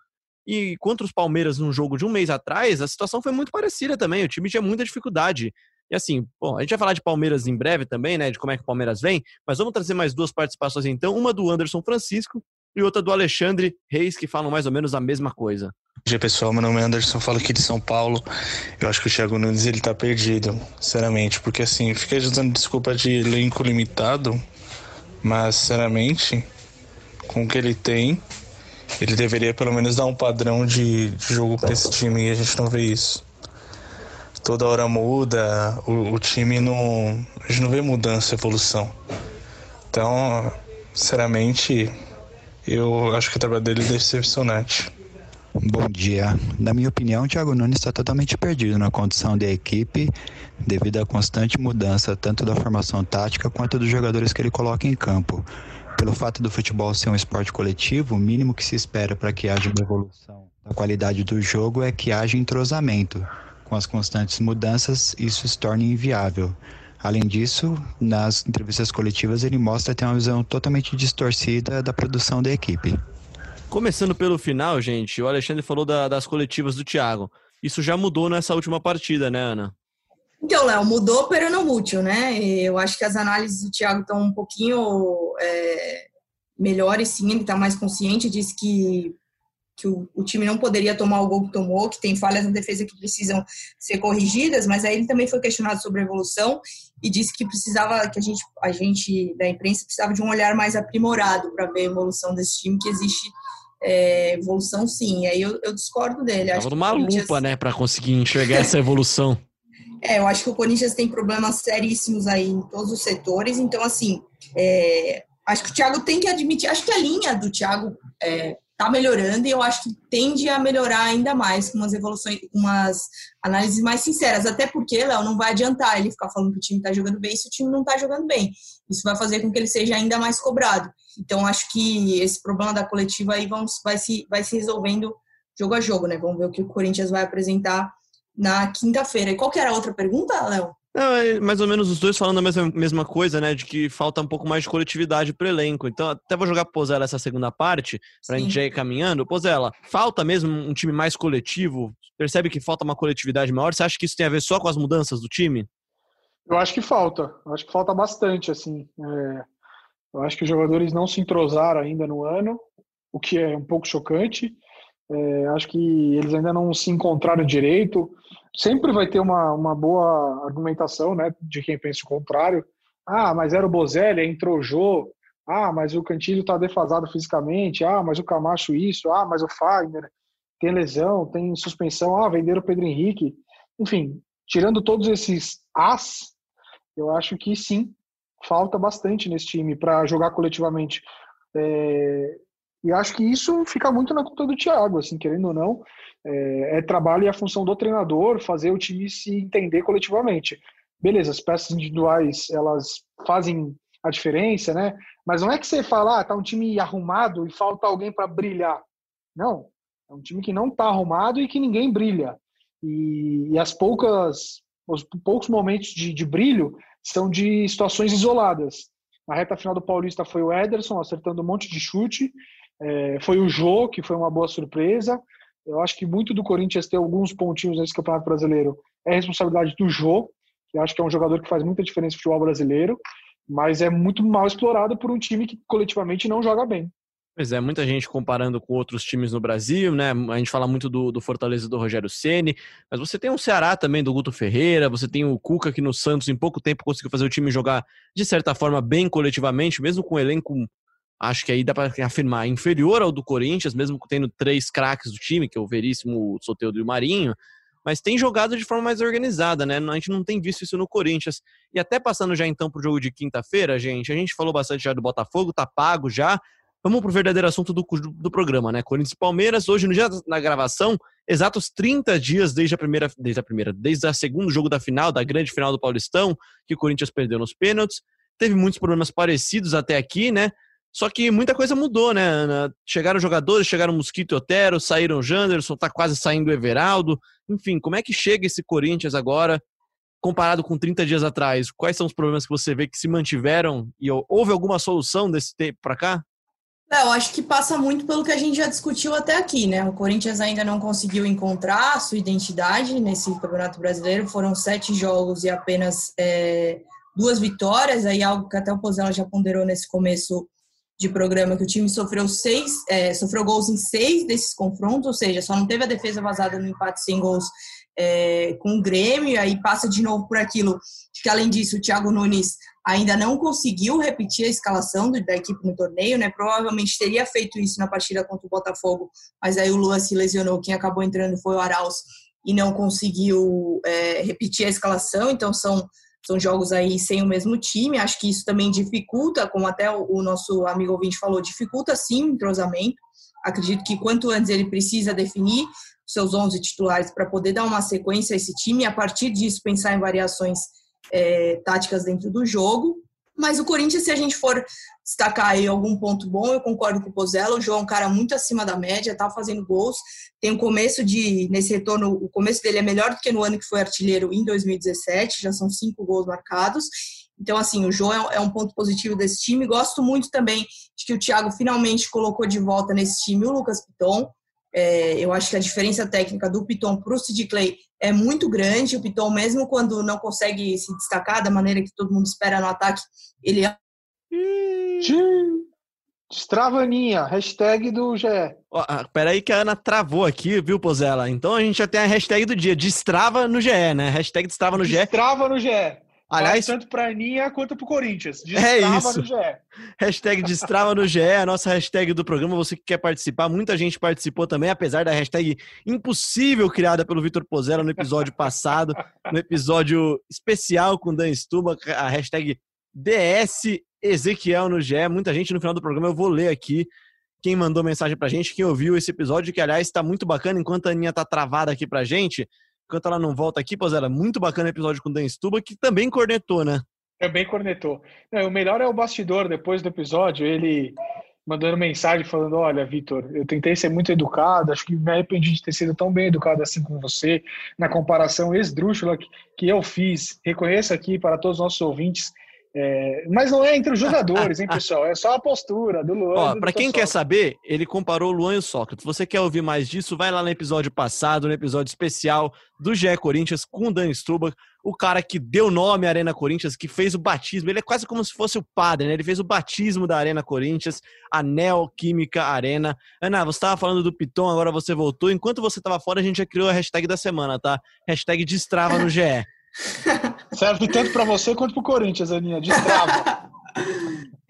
A: e contra os Palmeiras num jogo de um mês atrás, a situação foi muito parecida também. O time tinha muita dificuldade. E assim, bom, a gente vai falar de Palmeiras em breve também, né? De como é que o Palmeiras vem, mas vamos trazer mais duas participações então, uma do Anderson Francisco e outra do Alexandre Reis, que falam mais ou menos a mesma coisa.
F: Bom dia pessoal, meu nome é Anderson, falo aqui de São Paulo. Eu acho que o Thiago Nunes ele tá perdido, sinceramente, porque assim, fica usando desculpa de elenco limitado, mas sinceramente, com o que ele tem, ele deveria pelo menos dar um padrão de, de jogo para esse time e a gente não vê isso. Toda hora muda, o, o, time não. A gente não vê mudança, evolução. Então, sinceramente, eu acho que o trabalho dele é decepcionante.
G: Bom dia. Na minha opinião, o Thiago Nunes está totalmente perdido na condição de equipe devido à constante mudança tanto da formação tática quanto dos jogadores que ele coloca em campo. Pelo fato do futebol ser um esporte coletivo, o mínimo que se espera para que haja uma evolução da qualidade do jogo é que haja entrosamento. Com as constantes mudanças, isso se torna inviável. Além disso, nas entrevistas coletivas ele mostra ter uma visão totalmente distorcida da produção da equipe.
A: Começando pelo final, gente, o Alexandre falou da, das coletivas do Thiago. Isso já mudou nessa última partida, né, Ana?
C: Então, Léo, mudou, pero não útil, né? Eu acho que as análises do Thiago estão um pouquinho é, melhores, sim. Ele está mais consciente, disse que, que o, o, time não poderia tomar o gol que tomou, que tem falhas na defesa que precisam ser corrigidas, mas aí ele também foi questionado sobre a evolução e disse que precisava, que a gente, a gente da imprensa precisava de um olhar mais aprimorado para ver a evolução desse time, que existe é, evolução sim. Aí eu, eu discordo dele.
A: Tava numa lupa, né, para conseguir enxergar essa evolução.
C: É, eu acho que o Corinthians tem problemas seríssimos aí em todos os setores, então, assim, é, acho que o Thiago tem que admitir, acho que a linha do Thiago é, tá melhorando e eu acho que tende a melhorar ainda mais com umas evoluções, umas análises mais sinceras, até porque, Léo, não vai adiantar ele ficar falando que o time tá jogando bem se o time não tá jogando bem. Isso vai fazer com que ele seja ainda mais cobrado. Então, acho que esse problema da coletiva aí vamos, vai, se, vai se resolvendo jogo a jogo, né? Vamos ver o que o Corinthians vai apresentar na quinta-feira. E qual que era a outra pergunta, Léo?
A: Não, é mais ou menos os dois falando a mesma, mesma coisa, né? De que falta um pouco mais de coletividade pro elenco. Então, até vou jogar pro Pozella essa segunda parte, pra Sim. gente já ir caminhando. Pozella, falta mesmo um time mais coletivo? Percebe que falta uma coletividade maior? Você acha que isso tem a ver só com as mudanças do time?
B: Eu acho que falta. Eu acho que falta bastante, assim. É... Eu acho que os jogadores não se entrosaram ainda no ano, o que é um pouco chocante. É, acho que eles ainda não se encontraram direito. Sempre vai ter uma, uma boa argumentação né, de quem pensa o contrário. Ah, mas era o Bozelli, entrou o Jô. Ah, mas o Cantilho está defasado fisicamente. Ah, mas o Camacho isso. Ah, mas o Fagner tem lesão, tem suspensão. Ah, venderam o Pedro Henrique. Enfim, tirando todos esses as, eu acho que sim, falta bastante nesse time para jogar coletivamente. É, e acho que isso fica muito na conta do Thiago, assim, querendo ou não, é, é trabalho e a função do treinador fazer o time se entender coletivamente. Beleza, as peças individuais elas fazem a diferença, né? Mas não é que você fala, ah, tá um time arrumado e falta alguém para brilhar. Não, é um time que não tá arrumado e que ninguém brilha. E, e as poucas, os poucos momentos de, de brilho são de situações isoladas. Na reta final do Paulista foi o Ederson acertando um monte de chute, é, foi o Jô, que foi uma boa surpresa. Eu acho que muito do Corinthians ter alguns pontinhos nesse Campeonato Brasileiro é responsabilidade do Jô, que acho que é um jogador que faz muita diferença no futebol brasileiro, mas é muito mal explorado por um time que coletivamente não joga bem.
A: Pois é, muita gente comparando com outros times no Brasil, né? A gente fala muito do, do Fortaleza do Rogério Ceni, mas você tem o Ceará também do Guto Ferreira, você tem o Cuca que no Santos em pouco tempo conseguiu fazer o time jogar de certa forma bem coletivamente, mesmo com o elenco, acho que aí dá para afirmar, inferior ao do Corinthians, mesmo tendo três craques do time, que é o Veríssimo, o Soteldo e o Marinho, mas tem jogado de forma mais organizada, né? A gente não tem visto isso no Corinthians. E até passando já então pro jogo de quinta-feira, gente, a gente falou bastante já do Botafogo, tá pago já, Vamos pro verdadeiro assunto do, do, do, programa, né? Corinthians e Palmeiras, hoje no dia da gravação, exatos 30 dias desde a primeira, desde a primeira, desde a segundo jogo da final, da grande final do Paulistão, que o Corinthians perdeu nos pênaltis. Teve muitos problemas parecidos até aqui, né? Só que muita coisa mudou, né, Ana? Chegaram jogadores, chegaram Mosquito e Otero, saíram Janderson, tá quase saindo Everaldo. Enfim, como é que chega esse Corinthians agora, comparado com 30 dias atrás? Quais são os problemas que você vê que se mantiveram e houve alguma solução desse tempo para cá?
C: Eu acho que passa muito pelo que a gente já discutiu até aqui, né? O Corinthians ainda não conseguiu encontrar a sua identidade nesse Campeonato Brasileiro. Foram sete jogos e apenas é, duas vitórias. Aí algo que até o Pozella já ponderou nesse começo de programa, que o time sofreu seis, é, sofreu gols em seis desses confrontos, ou seja, só não teve a defesa vazada no empate sem gols é, com o Grêmio. Aí passa de novo por aquilo que, além disso, o Thiago Nunes ainda não conseguiu repetir a escalação da equipe no torneio, né? Provavelmente teria feito isso na partida contra o Botafogo, mas aí o Lua se lesionou, quem acabou entrando foi o Arauz e não conseguiu é, repetir a escalação, então são, são jogos aí sem o mesmo time, acho que isso também dificulta, como até o, nosso amigo ouvinte falou, dificulta sim o entrosamento, acredito que quanto antes ele precisa definir seus 11 titulares para poder dar uma sequência a esse time e a partir disso pensar em variações é, táticas dentro do jogo. Mas o Corinthians, se a gente for destacar aí algum ponto bom, eu concordo com o Pozella. O João é um cara muito acima da média, tá fazendo gols. Tem um começo de, nesse retorno, o começo dele é melhor do que no ano que foi artilheiro em 2017, já são cinco gols marcados. Então, assim, o João é um ponto positivo desse time. Gosto muito também de que o Thiago finalmente colocou de volta nesse time o Lucas Piton. É, eu acho que a diferença técnica do Piton para o Sid Clay é muito grande. O Piton, mesmo quando não consegue se destacar da maneira que todo mundo espera no ataque, ele é.
B: Destrava Aninha, hashtag do GE.
A: Ó, ah, peraí que a Ana travou aqui, viu, Pozela? Então a gente já tem a hashtag do dia, destrava no GE, né? Hashtag destrava no GE.
B: Destrava no GE. Aliás, tanto para a Aninha quanto para o Corinthians.
A: É destrava é isso. no GE. Hashtag Destrava no GE, a nossa hashtag do programa. Você que quer participar, muita gente participou também, apesar da hashtag impossível criada pelo Vitor Pozella no episódio passado, no episódio especial com Dan Stuba, a hashtag DS Ezequiel no GE. Muita gente no final do programa, eu vou ler aqui quem mandou mensagem pra gente, quem ouviu esse episódio, que aliás está muito bacana, enquanto a Aninha tá travada aqui pra gente enquanto ela não volta aqui, pois era muito bacana o episódio com o Dan Stuba, que também cornetou, né?
B: Também cornetou. Não, o melhor é o bastidor, depois do episódio, ele mandando mensagem falando: Olha, Vitor, eu tentei ser muito educado, acho que me arrependi de ter sido tão bem educado assim com você, na comparação esdrúxula que, que eu fiz. Reconheço aqui para todos os nossos ouvintes é, mas não é entre os jogadores, hein, pessoal? É só a postura do Luan.
A: Para quem quer saber, ele comparou o Luan e o Sócrates. Você quer ouvir mais disso? Vai lá no episódio passado, no episódio especial do GE Corinthians com o Dan Struba, o cara que deu nome à Arena Corinthians, que fez o batismo. Ele é quase como se fosse o padre, né? Ele fez o batismo da Arena Corinthians, a Neoquímica Arena. Ana, você estava falando do Piton, agora você voltou. Enquanto você estava fora, a gente já criou a hashtag da semana, tá? Hashtag Destrava no GE.
B: Serve tanto para você quanto para o Corinthians, Aninha. Destrava.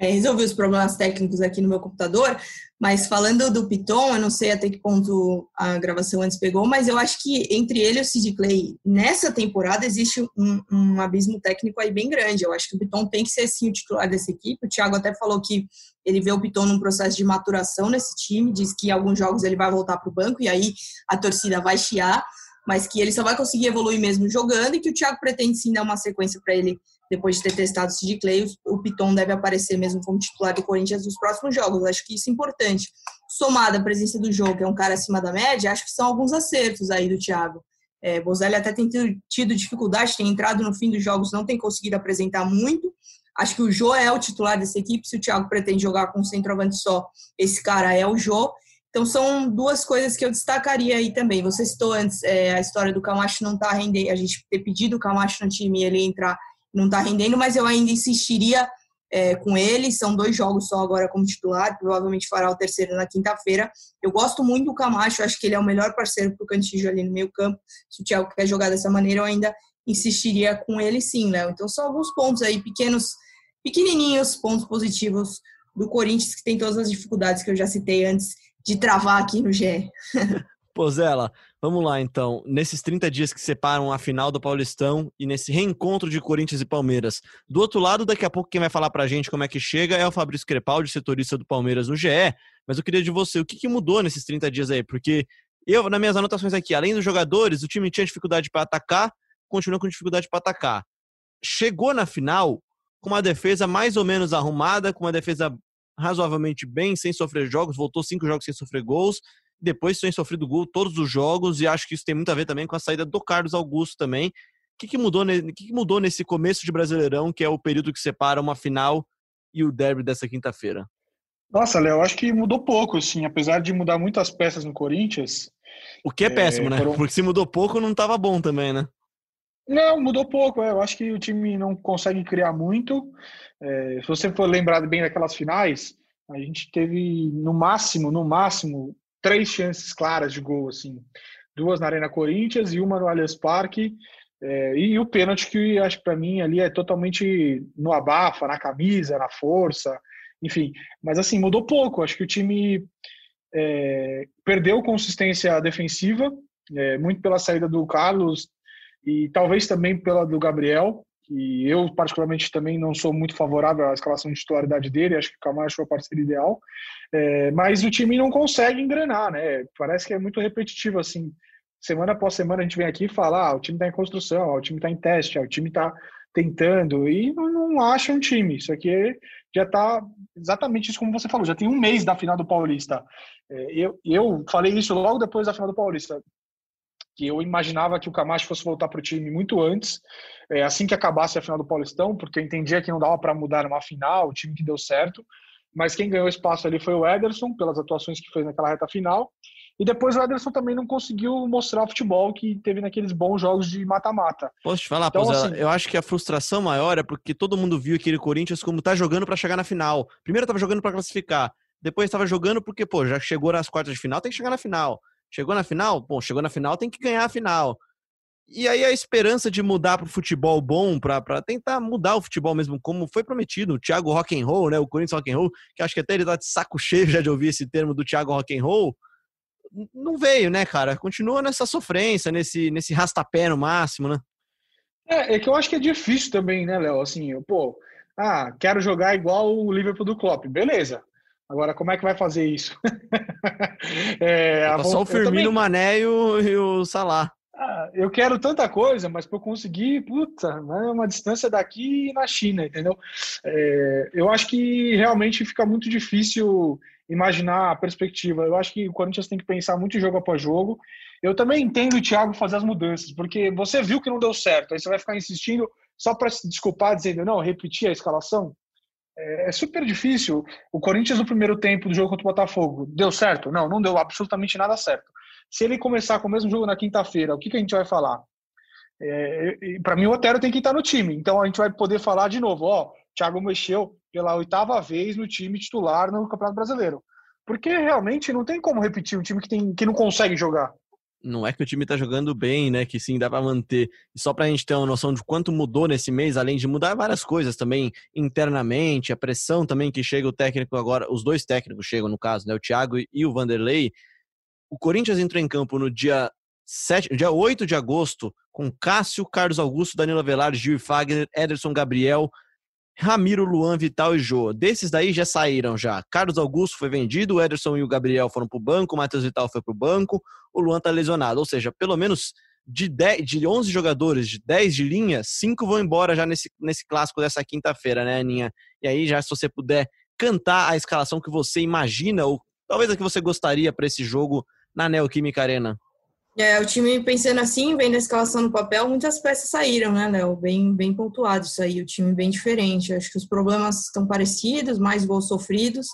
C: É, resolvi os problemas técnicos aqui no meu computador, mas falando do Piton, eu não sei até que ponto a gravação antes pegou, mas eu acho que entre ele e o Sid Clay, nessa temporada, existe um, um, abismo técnico aí bem grande. Eu acho que o Piton tem que ser sim o titular dessa equipe. O Thiago até falou que ele vê o Piton num processo de maturação nesse time, diz que em alguns jogos ele vai voltar para o banco e aí a torcida vai chiar mas que ele só vai conseguir evoluir mesmo jogando e que o Thiago pretende sim dar uma sequência para ele depois de ter testado o Sid Clay, o Piton deve aparecer mesmo como titular do Corinthians nos próximos jogos. Acho que isso é importante. Somada a presença do jogo, que é um cara acima da média, acho que são alguns acertos aí do Thiago. É, Bozelli até tem tido dificuldade, tem entrado no fim dos jogos, não tem conseguido apresentar muito. Acho que o Jô é o titular dessa equipe. Se o Thiago pretende jogar com um centroavante só, esse cara é o Jô. Então, são duas coisas que eu destacaria aí também. Você citou antes é, a história do Camacho não estar tá rendendo, a gente ter pedido o Camacho no time e ele entrar não está rendendo, mas eu ainda insistiria é, com ele. São dois jogos só agora como titular, provavelmente fará o terceiro na quinta-feira. Eu gosto muito do Camacho, acho que ele é o melhor parceiro para o Cantillo ali no meio campo. Se o Thiago quer jogar dessa maneira, eu ainda insistiria com ele sim, Léo. Então, são alguns pontos aí, pequenos, pequenininhos pontos positivos do Corinthians, que tem todas as dificuldades que eu já citei antes de travar aqui no GE.
A: Pozela, vamos lá então. Nesses 30 dias que separam a final do Paulistão e nesse reencontro de Corinthians e Palmeiras. Do outro lado, daqui a pouco quem vai falar pra gente como é que chega é o Fabrício Crepaldi, setorista do Palmeiras no GE. Mas eu queria de você, o que, que mudou nesses 30 dias aí? Porque eu, nas minhas anotações aqui, além dos jogadores, o time tinha dificuldade para atacar, continua com dificuldade para atacar. Chegou na final com uma defesa mais ou menos arrumada, com uma defesa razoavelmente bem, sem sofrer jogos, voltou cinco jogos sem sofrer gols, depois tem sofrido gol todos os jogos, e acho que isso tem muito a ver também com a saída do Carlos Augusto também. O que, que mudou, que, que mudou nesse começo de Brasileirão, que é o período que separa uma final e o derby dessa quinta-feira?
B: Nossa, Léo, acho que mudou pouco, assim, apesar de mudar muitas peças no Corinthians.
A: O que é, é péssimo, né? Foram... Porque se mudou pouco, não estava bom também, né?
B: Não, mudou pouco. É. Eu acho que o time não consegue criar muito. É, se você for lembrado bem daquelas finais, a gente teve no máximo, no máximo, três chances claras de gol, assim, duas na Arena Corinthians e uma no Allianz Parque. É, e o pênalti que acho para mim ali é totalmente no abafa, na camisa, na força, enfim. Mas assim mudou pouco. Acho que o time é, perdeu consistência defensiva, é, muito pela saída do Carlos e talvez também pela do Gabriel que eu, particularmente, também não sou muito favorável à escalação de titularidade dele, acho que o Camacho é o parceiro ideal, é, mas o time não consegue engrenar, né? Parece que é muito repetitivo, assim, semana após semana a gente vem aqui e fala, ah, o time está em construção, o time está em teste, o time está tentando, e não, não acha um time. Isso aqui já está exatamente isso como você falou, já tem um mês da final do Paulista. É, eu, eu falei isso logo depois da final do Paulista, que eu imaginava que o Camacho fosse voltar para o time muito antes, é, assim que acabasse a final do Paulistão, porque eu entendia que não dava para mudar uma final, o time que deu certo, mas quem ganhou espaço ali foi o Ederson, pelas atuações que fez naquela reta final, e depois o Ederson também não conseguiu mostrar o futebol que teve naqueles bons jogos de mata-mata.
A: Posso te falar, então, assim, eu acho que a frustração maior é porque todo mundo viu aquele Corinthians como tá jogando para chegar na final. Primeiro tava jogando para classificar, depois estava jogando porque, pô, já chegou nas quartas de final, tem que chegar na final. Chegou na final? Bom, chegou na final, tem que ganhar a final. E aí a esperança de mudar para o futebol bom, para tentar mudar o futebol mesmo, como foi prometido, o Thiago Rock and Roll, né, o Corinthians Rock and Roll, que acho que até ele tá de saco cheio já de ouvir esse termo do Thiago Rock and Roll, não veio, né, cara? Continua nessa sofrência, nesse, nesse rastapé no máximo, né?
B: É, é que eu acho que é difícil também, né, Léo? Assim, pô, ah, quero jogar igual o Liverpool do Klopp. Beleza. Agora, como é que vai fazer isso?
A: é, só o Firmino, o Mané e o, e o Salah.
B: Ah, eu quero tanta coisa, mas para eu conseguir, puta, é uma distância daqui na China, entendeu? É, eu acho que realmente fica muito difícil imaginar a perspectiva. Eu acho que o Corinthians tem que pensar muito jogo após jogo. Eu também entendo o Thiago fazer as mudanças, porque você viu que não deu certo, aí você vai ficar insistindo só para se desculpar, dizendo, não, repetir a escalação. É, é super difícil. O Corinthians no primeiro tempo do jogo contra o Botafogo deu certo? Não, não deu absolutamente nada certo. Se ele começar com o mesmo jogo na quinta-feira, o que, que a gente vai falar? É, para mim, o Otero tem que estar no time. Então a gente vai poder falar de novo: ó, Thiago mexeu pela oitava vez no time titular no Campeonato Brasileiro. Porque realmente não tem como repetir um time que, tem, que não consegue jogar.
A: Não é que o time tá jogando bem, né? Que sim, dá para manter. E só pra gente ter uma noção de quanto mudou nesse mês, além de mudar várias coisas também internamente, a pressão também que chega o técnico agora, os dois técnicos chegam no caso, né? O Thiago e o Vanderlei o Corinthians entrou em campo no dia, 7, dia 8 de agosto com Cássio, Carlos Augusto, Danilo Avelar, Gil e Fagner, Ederson Gabriel, Ramiro, Luan, Vital e Jô. Desses daí já saíram já. Carlos Augusto foi vendido, o Ederson e o Gabriel foram para o banco, o Matheus Vital foi para o banco, o Luan está lesionado. Ou seja, pelo menos de, 10, de 11 jogadores, de 10 de linha, 5 vão embora já nesse, nesse clássico dessa quinta-feira, né, Aninha? E aí, já se você puder cantar a escalação que você imagina, ou talvez a que você gostaria para esse jogo na Neoquímica Arena?
C: É, o time pensando assim, vendo a escalação no papel, muitas peças saíram, né, Léo? Bem, bem pontuado isso aí, o time bem diferente. Acho que os problemas estão parecidos, mais gols sofridos,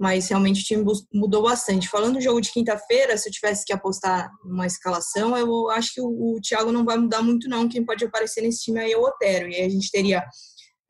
C: mas realmente o time mudou bastante. Falando do jogo de quinta-feira, se eu tivesse que apostar uma escalação, eu acho que o, o Thiago não vai mudar muito, não. Quem pode aparecer nesse time aí é o Otero. E aí a gente teria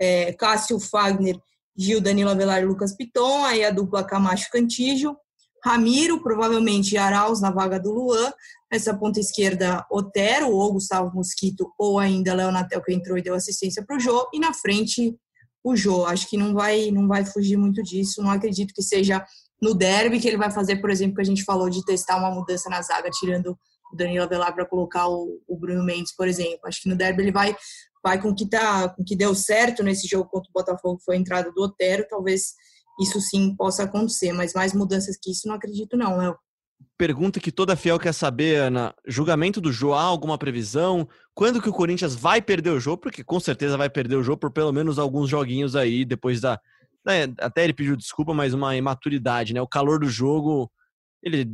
C: é, Cássio Fagner, Gil, Danilo Avelar e Lucas Piton, aí a dupla Camacho Cantígio, Ramiro, provavelmente Arauz na vaga do Luan. Essa ponta esquerda, Otero ou Gustavo Mosquito, ou ainda Leonatel, que entrou e deu assistência para o Jô. E na frente, o Jô. Acho que não vai, não vai fugir muito disso. Não acredito que seja no derby que ele vai fazer, por exemplo, que a gente falou de testar uma mudança na zaga, tirando o Danilo Avelar para colocar o, o, Bruno Mendes, por exemplo. Acho que no derby ele vai, vai com que tá, com que deu certo nesse jogo contra o Botafogo, foi a entrada do Otero, talvez isso sim possa acontecer, mas mais mudanças que isso não acredito não, Léo.
A: Pergunta que toda fiel quer saber, Ana. Julgamento do há alguma previsão? Quando que o Corinthians vai perder o jogo? Porque com certeza vai perder o jogo por pelo menos alguns joguinhos aí, depois da. Né, até ele pediu desculpa, mas uma imaturidade, né? O calor do jogo, ele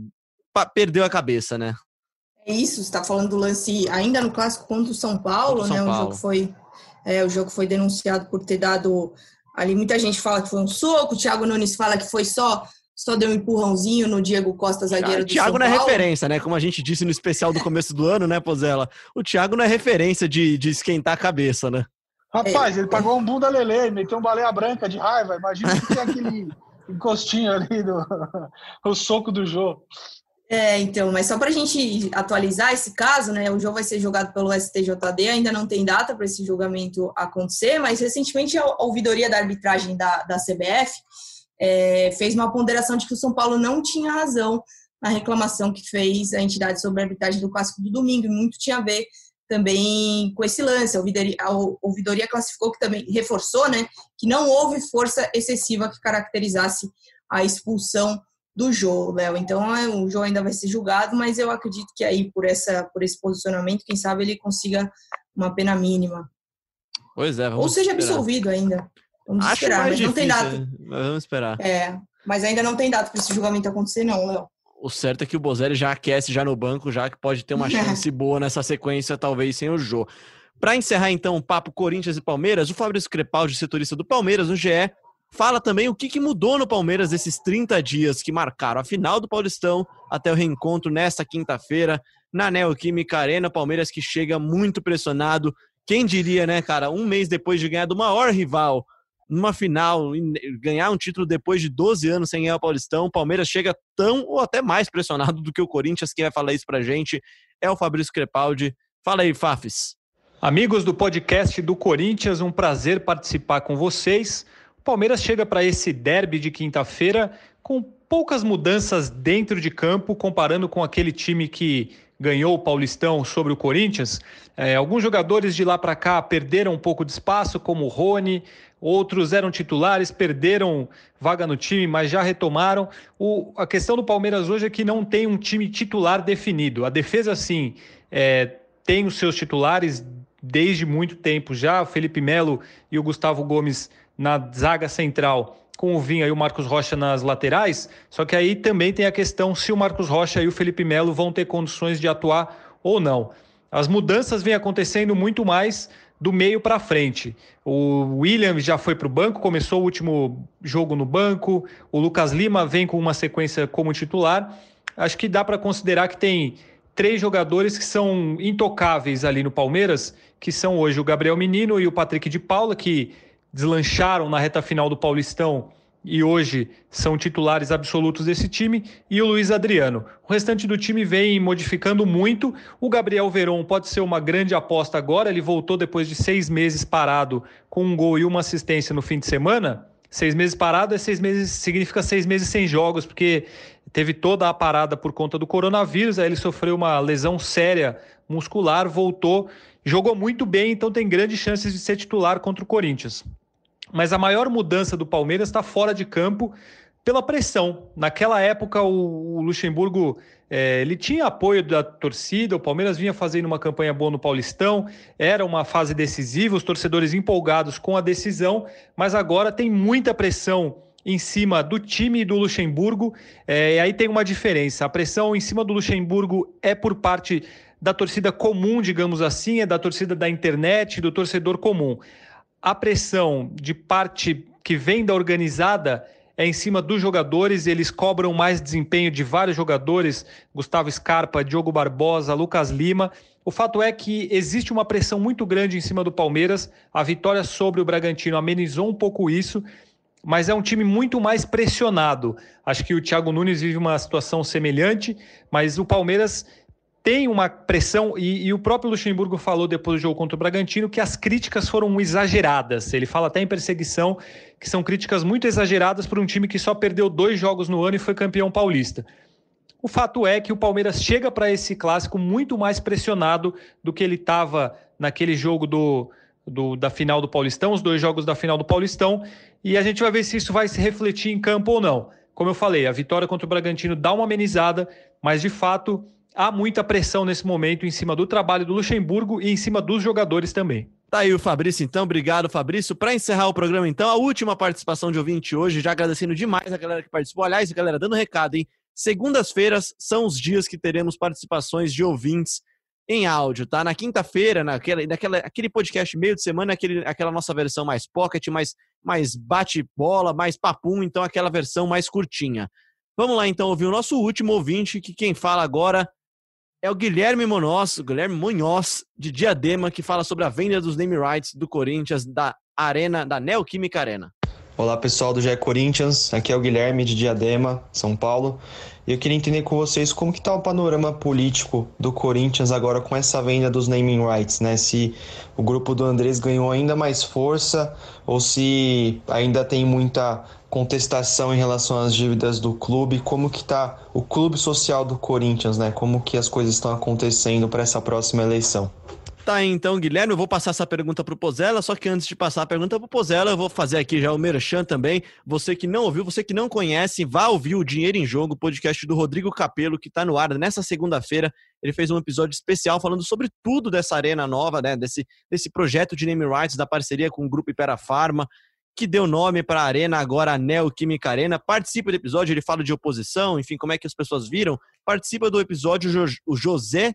A: perdeu a cabeça, né?
C: É isso, está falando do lance ainda no clássico contra o São Paulo, São né? Paulo. O jogo foi é, o jogo foi denunciado por ter dado Ali muita gente fala que foi um soco, o Thiago Nunes fala que foi só só deu um empurrãozinho no Diego Costa, zagueiro do
A: Thiago
C: São
A: não
C: é
A: referência, né? Como a gente disse no especial do começo do ano, né, Pozella? O Thiago não é referência de, de esquentar a cabeça, né?
B: Rapaz, é. ele pagou um bunda lelê, meteu um baleia branca de raiva. Imagina que tem aquele encostinho ali do o soco do Jô.
C: É, então, mas só para a gente atualizar esse caso, né? O jogo vai ser jogado pelo STJD, ainda não tem data para esse julgamento acontecer, mas recentemente a ouvidoria da arbitragem da, da CBF é, fez uma ponderação de que o São Paulo não tinha razão na reclamação que fez a entidade sobre a arbitragem do clássico do domingo, e muito tinha a ver também com esse lance. A ouvidoria, a ouvidoria classificou que também reforçou, né, que não houve força excessiva que caracterizasse a expulsão do Jô, Léo. Então é, o Jô ainda vai ser julgado, mas eu acredito que aí por essa por esse posicionamento, quem sabe ele consiga uma pena mínima.
A: Pois é,
C: ou seja esperar. absolvido ainda. Vamos Acho esperar, mas difícil, não tem data.
A: Vamos esperar.
C: É, mas ainda não tem data para esse julgamento acontecer, não, Léo.
A: O certo é que o Bozelli já aquece já no banco, já que pode ter uma chance boa nessa sequência, talvez sem o Jô. Para encerrar então o papo Corinthians e Palmeiras, o Fabrício Crepaldi, setorista do Palmeiras no GE, fala também o que, que mudou no Palmeiras esses 30 dias que marcaram a final do Paulistão até o reencontro nesta quinta-feira na Neoquímica Arena. Palmeiras que chega muito pressionado. Quem diria, né, cara, um mês depois de ganhar do maior rival numa final, ganhar um título depois de 12 anos sem ganhar o Paulistão, o Palmeiras chega tão ou até mais pressionado do que o Corinthians. Quem vai falar isso pra gente é o Fabrício Crepaldi. Fala aí, Fafis.
H: Amigos do podcast do Corinthians, um prazer participar com vocês. Palmeiras chega para esse derby de quinta-feira com poucas mudanças dentro de campo, comparando com aquele time que ganhou o Paulistão sobre o Corinthians. É, alguns jogadores de lá para cá perderam um pouco de espaço, como o Rony, outros eram titulares, perderam vaga no time, mas já retomaram. O, a questão do Palmeiras hoje é que não tem um time titular definido. A defesa, sim, é, tem os seus titulares desde muito tempo já. O Felipe Melo e o Gustavo Gomes na zaga central com o Vinha e o Marcos Rocha nas laterais, só que aí também tem a questão se o Marcos Rocha e o Felipe Melo vão ter condições de atuar ou não. As mudanças vêm acontecendo muito mais do meio para frente. O William já foi para o banco, começou o último jogo no banco. O Lucas Lima vem com uma sequência como titular. Acho que dá para considerar que tem três jogadores que são intocáveis ali no Palmeiras, que são hoje o Gabriel Menino e o Patrick de Paula, que deslancharam na reta final do Paulistão e hoje são titulares absolutos desse time, e o Luiz Adriano. O restante do time vem modificando muito. O Gabriel Veron pode ser uma grande aposta agora. Ele voltou depois de seis meses parado com um gol e uma assistência no fim de semana. Seis meses parado é seis meses, significa seis meses sem jogos, porque teve toda a parada por conta do coronavírus. Aí ele sofreu uma lesão séria muscular, voltou, jogou muito bem, então tem grandes chances de ser titular contra o Corinthians. Mas a maior mudança do Palmeiras está fora de campo pela pressão. Naquela época, o, Luxemburgo é, ele tinha apoio da torcida, o Palmeiras vinha fazendo uma campanha boa no Paulistão, era uma fase decisiva, os torcedores empolgados com a decisão, mas agora tem muita pressão em cima do time do Luxemburgo, é, e aí tem uma diferença. A pressão em cima do Luxemburgo é por parte da torcida comum, digamos assim, é da torcida da internet, do torcedor comum a pressão de parte que vem da organizada é em cima dos jogadores, eles cobram mais desempenho de vários jogadores, Gustavo Scarpa, Diogo Barbosa, Lucas Lima. O fato é que existe uma pressão muito grande em cima do Palmeiras. A vitória sobre o Bragantino amenizou um pouco isso, mas é um time muito mais pressionado. Acho que o Thiago Nunes vive uma situação semelhante, mas o Palmeiras tem uma pressão, e, e, o próprio Luxemburgo falou depois do jogo contra o Bragantino que as críticas foram exageradas. Ele fala até em perseguição que são críticas muito exageradas para um time que só perdeu dois jogos no ano e foi campeão paulista. O fato é que o Palmeiras chega para esse clássico muito mais pressionado do que ele estava naquele jogo do, do, da final do Paulistão, os dois jogos da final do Paulistão, e a gente vai ver se isso vai se refletir em campo ou não. Como eu falei, a vitória contra o Bragantino dá uma amenizada, mas de fato há muita pressão nesse momento em cima do trabalho do Luxemburgo e em cima dos jogadores também.
A: Tá aí o Fabrício, então. Obrigado, Fabrício. Para encerrar o programa, então, a última participação de ouvinte hoje, já agradecendo demais a galera que participou. Aliás, galera, dando recado, hein? Segundas-feiras são os dias que teremos participações de ouvintes em áudio, tá? Na quinta-feira, naquela, naquela, aquele podcast meio de semana, aquele, aquela nossa versão mais pocket, mais, mais bate-bola, mais papum, então aquela versão mais curtinha. Vamos lá, então, ouvir o nosso último ouvinte, que quem fala agora é o Guilherme Monoz, Guilherme Munhoz, de Diadema, que fala sobre a venda dos name rights do Corinthians da Arena, da Neoquímica Arena.
I: Olá pessoal do GE Corinthians, aqui é o Guilherme de Diadema, São Paulo. E eu queria entender com vocês como que está o panorama político do Corinthians agora com essa venda dos naming rights, né? Se o grupo do Andrés ganhou ainda mais força ou se ainda tem muita contestação em relação às dívidas do clube, como que está o clube social do Corinthians, né? Como que as coisas estão acontecendo para essa próxima eleição.
A: Tá aí então, Guilherme. Eu vou passar essa pergunta para o Pozella, só que antes de passar a pergunta para o Pozella, eu vou fazer aqui já o Merchan também. Você que não ouviu, você que não conhece, vá ouvir o Dinheiro em Jogo, podcast do Rodrigo Capelo, que está no ar nessa segunda-feira. Ele fez um episódio especial falando sobre tudo dessa arena nova, né? Desse, desse projeto de name rights, da parceria com o Grupo Ipera Pharma, que deu nome para a arena, agora a Neoquímica Arena. Participa do episódio, ele fala de oposição, enfim, como é que as pessoas viram. Participa do episódio o José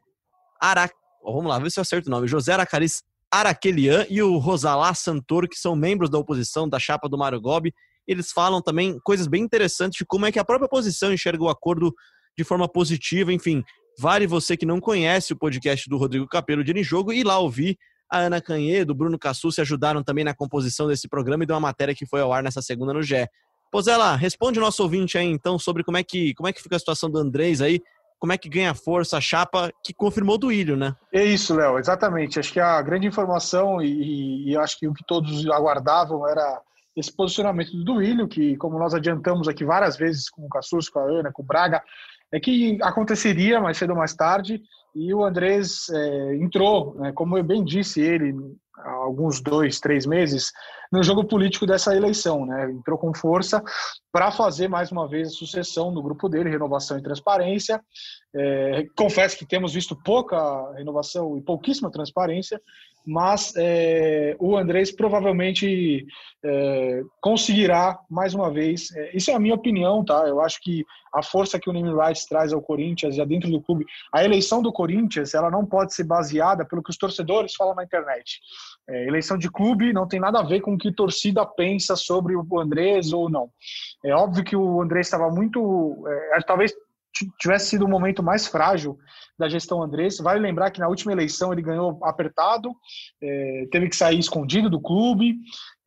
A: Arac vamos lá, ver se eu acerto o nome, José Aracaris Araquelian e o Rosalá Santoro, que são membros da oposição da chapa do Mário Gobi. Eles falam também coisas bem interessantes de como é que a própria oposição enxerga o acordo de forma positiva, enfim. Vale você que não conhece o podcast do Rodrigo Capelo de Em Jogo e lá ouvir a Ana Canhedo, o Bruno Cassu se ajudaram também na composição desse programa e deu uma matéria que foi ao ar nessa segunda no GE. Pozela, responde o nosso ouvinte aí então sobre como é que como é que fica a situação do Andrés aí como é que ganha força a chapa que confirmou do Ilho, né?
B: É isso, Léo, exatamente. Acho que a grande informação e, e acho que o que todos aguardavam era esse posicionamento do Duílio, que, como nós adiantamos aqui várias vezes com o Cassus, com a Ana, com o Braga, é que aconteceria mais cedo ou mais tarde, e o Andrés é, entrou, né, como eu bem disse ele, há alguns dois, três meses, no jogo político dessa eleição. Né? Entrou com força para fazer mais uma vez a sucessão no grupo dele, renovação e transparência. É, confesso que temos visto pouca renovação e pouquíssima transparência, mas é, o Andrés provavelmente é, conseguirá mais uma vez. É, isso é a minha opinião, tá? Eu acho que a força que o Rights traz ao Corinthians, já dentro do clube, a eleição do Corinthians, ela não pode ser baseada pelo que os torcedores falam na internet. É, eleição de clube não tem nada a ver com o que torcida pensa sobre o Andrés ou não. É óbvio que o Andrés estava muito, é, talvez tivesse sido o momento mais frágil da gestão Andrés. Vale lembrar que na última eleição ele ganhou apertado, é, teve que sair escondido do clube,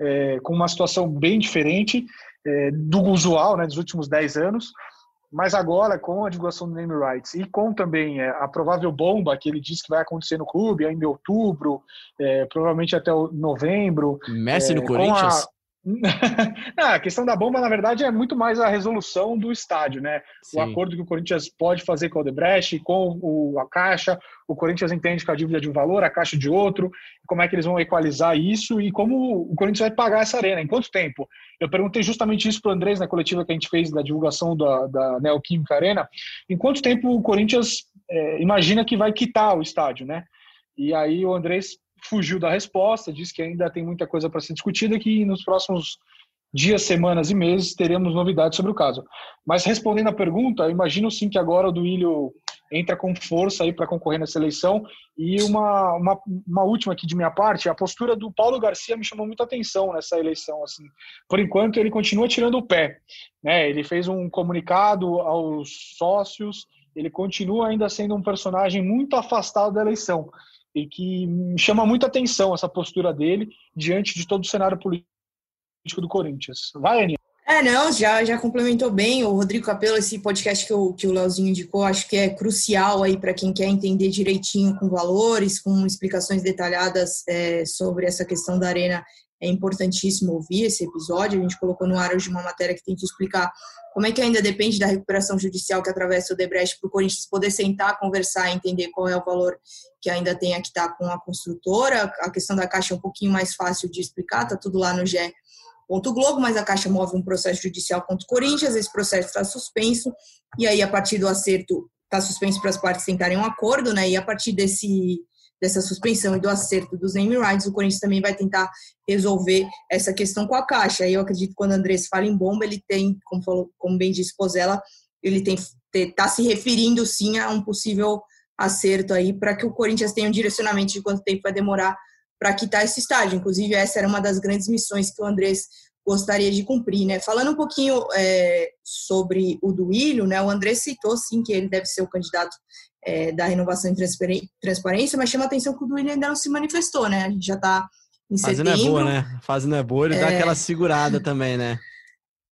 B: é, com uma situação bem diferente é, do usual né, dos últimos 10 anos. Mas agora, com a divulgação do name rights e com também é, a provável bomba que ele diz que vai acontecer no clube ainda em outubro, é, provavelmente até novembro.
A: Messi no é, Corinthians?
B: Ah, a questão da bomba, na verdade, é muito mais a resolução do estádio, né? Sim. O acordo que o Corinthians pode fazer com o Odebrecht, com o, a Caixa, o Corinthians entende que a dívida é de um valor, a Caixa de outro, como é que eles vão equalizar isso e como o Corinthians vai pagar essa arena, em quanto tempo? Eu perguntei justamente isso para o Andrés na coletiva que a gente fez da divulgação da, da Neoquímica Arena, em quanto tempo o Corinthians é, imagina que vai quitar o estádio, né? E aí o Andrés fugiu da resposta, disse que ainda tem muita coisa para ser discutida e que nos próximos dias, semanas e meses teremos novidades sobre o caso. Mas respondendo à pergunta, imagino sim que agora o Duílio entra com força aí para concorrer nessa eleição. E uma, uma, uma, última aqui de minha parte, a postura do Paulo Garcia me chamou muita atenção nessa eleição. Assim, por enquanto ele continua tirando o pé, né? Ele fez um comunicado aos sócios. Ele continua ainda sendo um personagem muito afastado da eleição e que chama muita atenção essa postura dele diante de todo o cenário político do Corinthians. Vai, Aninha.
C: É, não, já, já complementou bem o Rodrigo Capelo, esse podcast que o, que o Leozinho indicou, acho que é crucial aí para quem quer entender direitinho com valores, com explicações detalhadas é, sobre essa questão da arena. É importantíssimo ouvir esse episódio. A gente colocou no ar hoje uma matéria que tem que explicar como é que ainda depende da recuperação judicial que atravessa o Debrecht para o Corinthians poder sentar, conversar, entender qual é o valor que ainda tem a tá com a construtora. A questão da Caixa é um pouquinho mais fácil de explicar, está tudo lá no GE. Ponto Globo, mas a Caixa move um processo judicial contra o Corinthians, esse processo está suspenso, e aí, a partir do acerto, está suspenso para as partes tentarem um acordo, né? E a partir desse, dessa suspensão e do acerto dos name rights, o Corinthians também vai tentar resolver essa questão com a Caixa. Eu acredito que quando o Andrés fala em bomba, ele tem, como, falou, como bem disse Pozella, ele tem está se referindo sim a um possível acerto aí para que o Corinthians tenha um direcionamento de quanto tempo vai demorar para quitar esse estádio. Inclusive, essa era uma das grandes missões que o Andrés gostaria de cumprir, né? Falando um pouquinho é, sobre o Duílio, né? O Andrés citou sim que ele deve ser o candidato é, da renovação e transparência, mas chama a atenção que o Duílio ainda não se manifestou, né? A gente já está em Fase setembro.
A: Fase não é boa, né? Fase não é boa, ele é... dá aquela segurada também, né?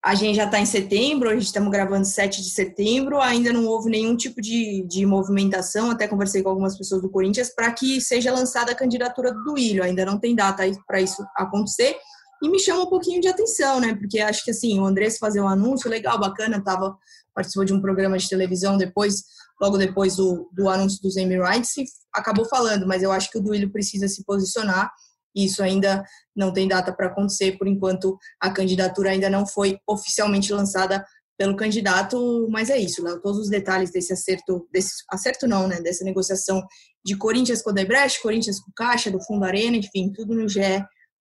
C: A gente já está em setembro, a gente estamos gravando 7 de setembro, ainda não houve nenhum tipo de, de movimentação, até conversei com algumas pessoas do Corinthians, para que seja lançada a candidatura do Duílio, ainda não tem data para isso acontecer, e me chama um pouquinho de atenção, né, porque acho que assim, o Andrés fazer um anúncio legal, bacana, tava, participou de um programa de televisão depois logo depois do, do anúncio dos Emirates e acabou falando, mas eu acho que o Duílio precisa se posicionar. Isso ainda não tem data para acontecer, por enquanto a candidatura ainda não foi oficialmente lançada pelo candidato, mas é isso, Léo. Todos os detalhes desse acerto, desse acerto não, né? Dessa negociação de Corinthians com o Debrecht, Corinthians com Caixa, do Fundo Arena, enfim, tudo no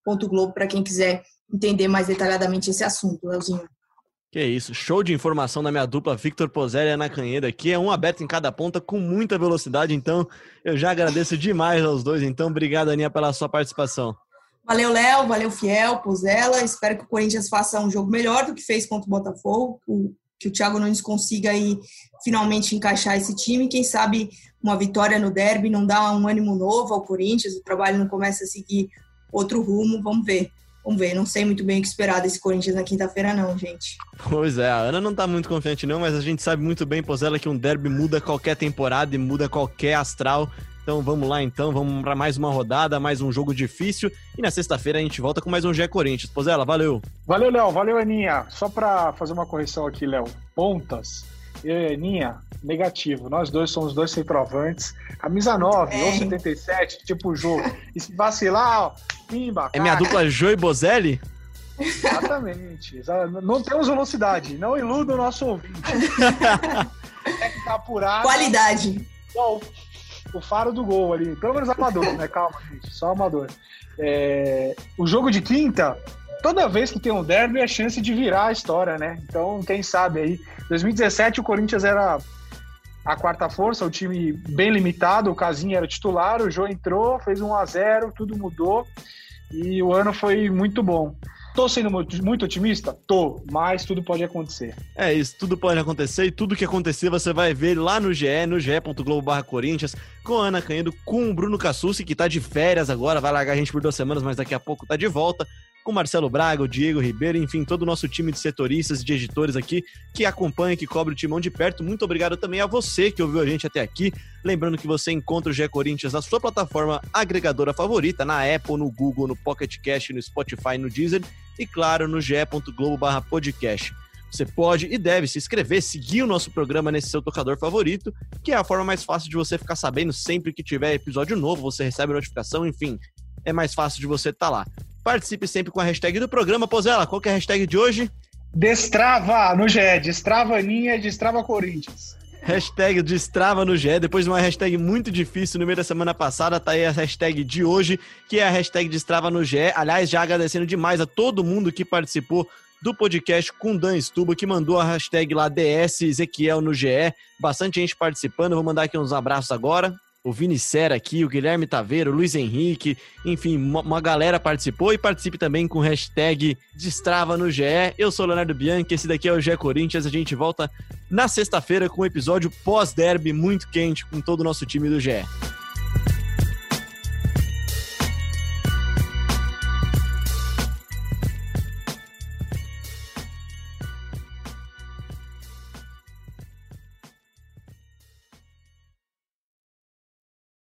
C: ge.globo para quem quiser entender mais detalhadamente esse assunto, Léozinho.
A: Que isso, show de informação da minha dupla Victor Pozelli e Ana Canheda aqui, é um aberto em cada ponta com muita velocidade, então eu já agradeço demais aos dois, então obrigado Aninha pela sua participação.
C: Valeu Léo, valeu Fiel, Pozella, espero que o Corinthians faça um jogo melhor do que fez contra o Botafogo, que o Thiago Nunes consiga aí finalmente encaixar esse time, quem sabe uma vitória no derby não dá um ânimo novo ao Corinthians, o trabalho não começa a seguir outro rumo, vamos ver. Vamos ver, não sei muito bem o que esperar desse Corinthians na quinta-feira, não, gente.
A: Pois é, a Ana não tá muito confiante, não, mas a gente sabe muito bem, Pozella, que um derby muda qualquer temporada e muda qualquer astral. Então vamos lá, então, vamos para mais uma rodada, mais um jogo difícil. E na sexta-feira a gente volta com mais um Gé Corinthians. Pozella, valeu.
B: Valeu, Léo. Valeu, Aninha. Só para fazer uma correção aqui, Léo. Pontas. Eu e Aninha, negativo. Nós dois somos dois centroavantes. Camisa 9 é. ou 77, tipo o jogo. E se vacilar, ó, pimba.
A: É minha dupla Jô e Bozelli?
B: Exatamente. Não temos velocidade. Não iluda o nosso ouvinte.
C: é que tá apurado. Qualidade.
B: Bom, o faro do gol ali. Pelo menos amador, né? Calma, gente. Só amador. É... O jogo de quinta, toda vez que tem um derby é chance de virar a história, né? Então, quem sabe aí. 2017 o Corinthians era a quarta força, o time bem limitado, o Casinha era titular, o Jô entrou, fez 1 a 0 tudo mudou e o ano foi muito bom. Tô sendo muito otimista? Tô, mas tudo pode acontecer.
A: É isso, tudo pode acontecer e tudo que acontecer você vai ver lá no GE, no ge.globo Corinthians, com a Ana Canhedo, com o Bruno Cassucci, que tá de férias agora, vai largar a gente por duas semanas, mas daqui a pouco tá de volta com Marcelo Braga, o Diego Ribeiro, enfim, todo o nosso time de setoristas e de editores aqui que acompanha, que cobre o timão de perto. Muito obrigado também a você que ouviu a gente até aqui. Lembrando que você encontra o GE Corinthians na sua plataforma agregadora favorita, na Apple, no Google, no Pocket Cast, no Spotify, no Deezer e, claro, no ge.globo/podcast. Você pode e deve se inscrever, seguir o nosso programa nesse seu tocador favorito, que é a forma mais fácil de você ficar sabendo sempre que tiver episódio novo, você recebe notificação, enfim, é mais fácil de você estar tá lá. Participe sempre com a hashtag do programa. Pozela, qual que é a hashtag de hoje?
B: Destrava no GE, Destrava Aninha, Destrava Corinthians.
A: Hashtag Destrava no GE, depois de uma hashtag muito difícil no meio da semana passada, tá aí a hashtag de hoje, que é a hashtag Destrava no GE. Aliás, já agradecendo demais a todo mundo que participou do podcast com Dan Stuba, que mandou a hashtag lá DS Ezequiel no GE. Bastante gente participando, vou mandar aqui uns abraços agora o Vini Sera aqui, o Guilherme Taveiro, o Luiz Henrique, enfim, uma, galera participou e participe também com hashtag Destrava no GE. Eu sou o Leonardo Bianchi, esse daqui é o GE Corinthians. A gente volta na sexta-feira com um episódio pós-derby muito quente com todo o nosso time do GE.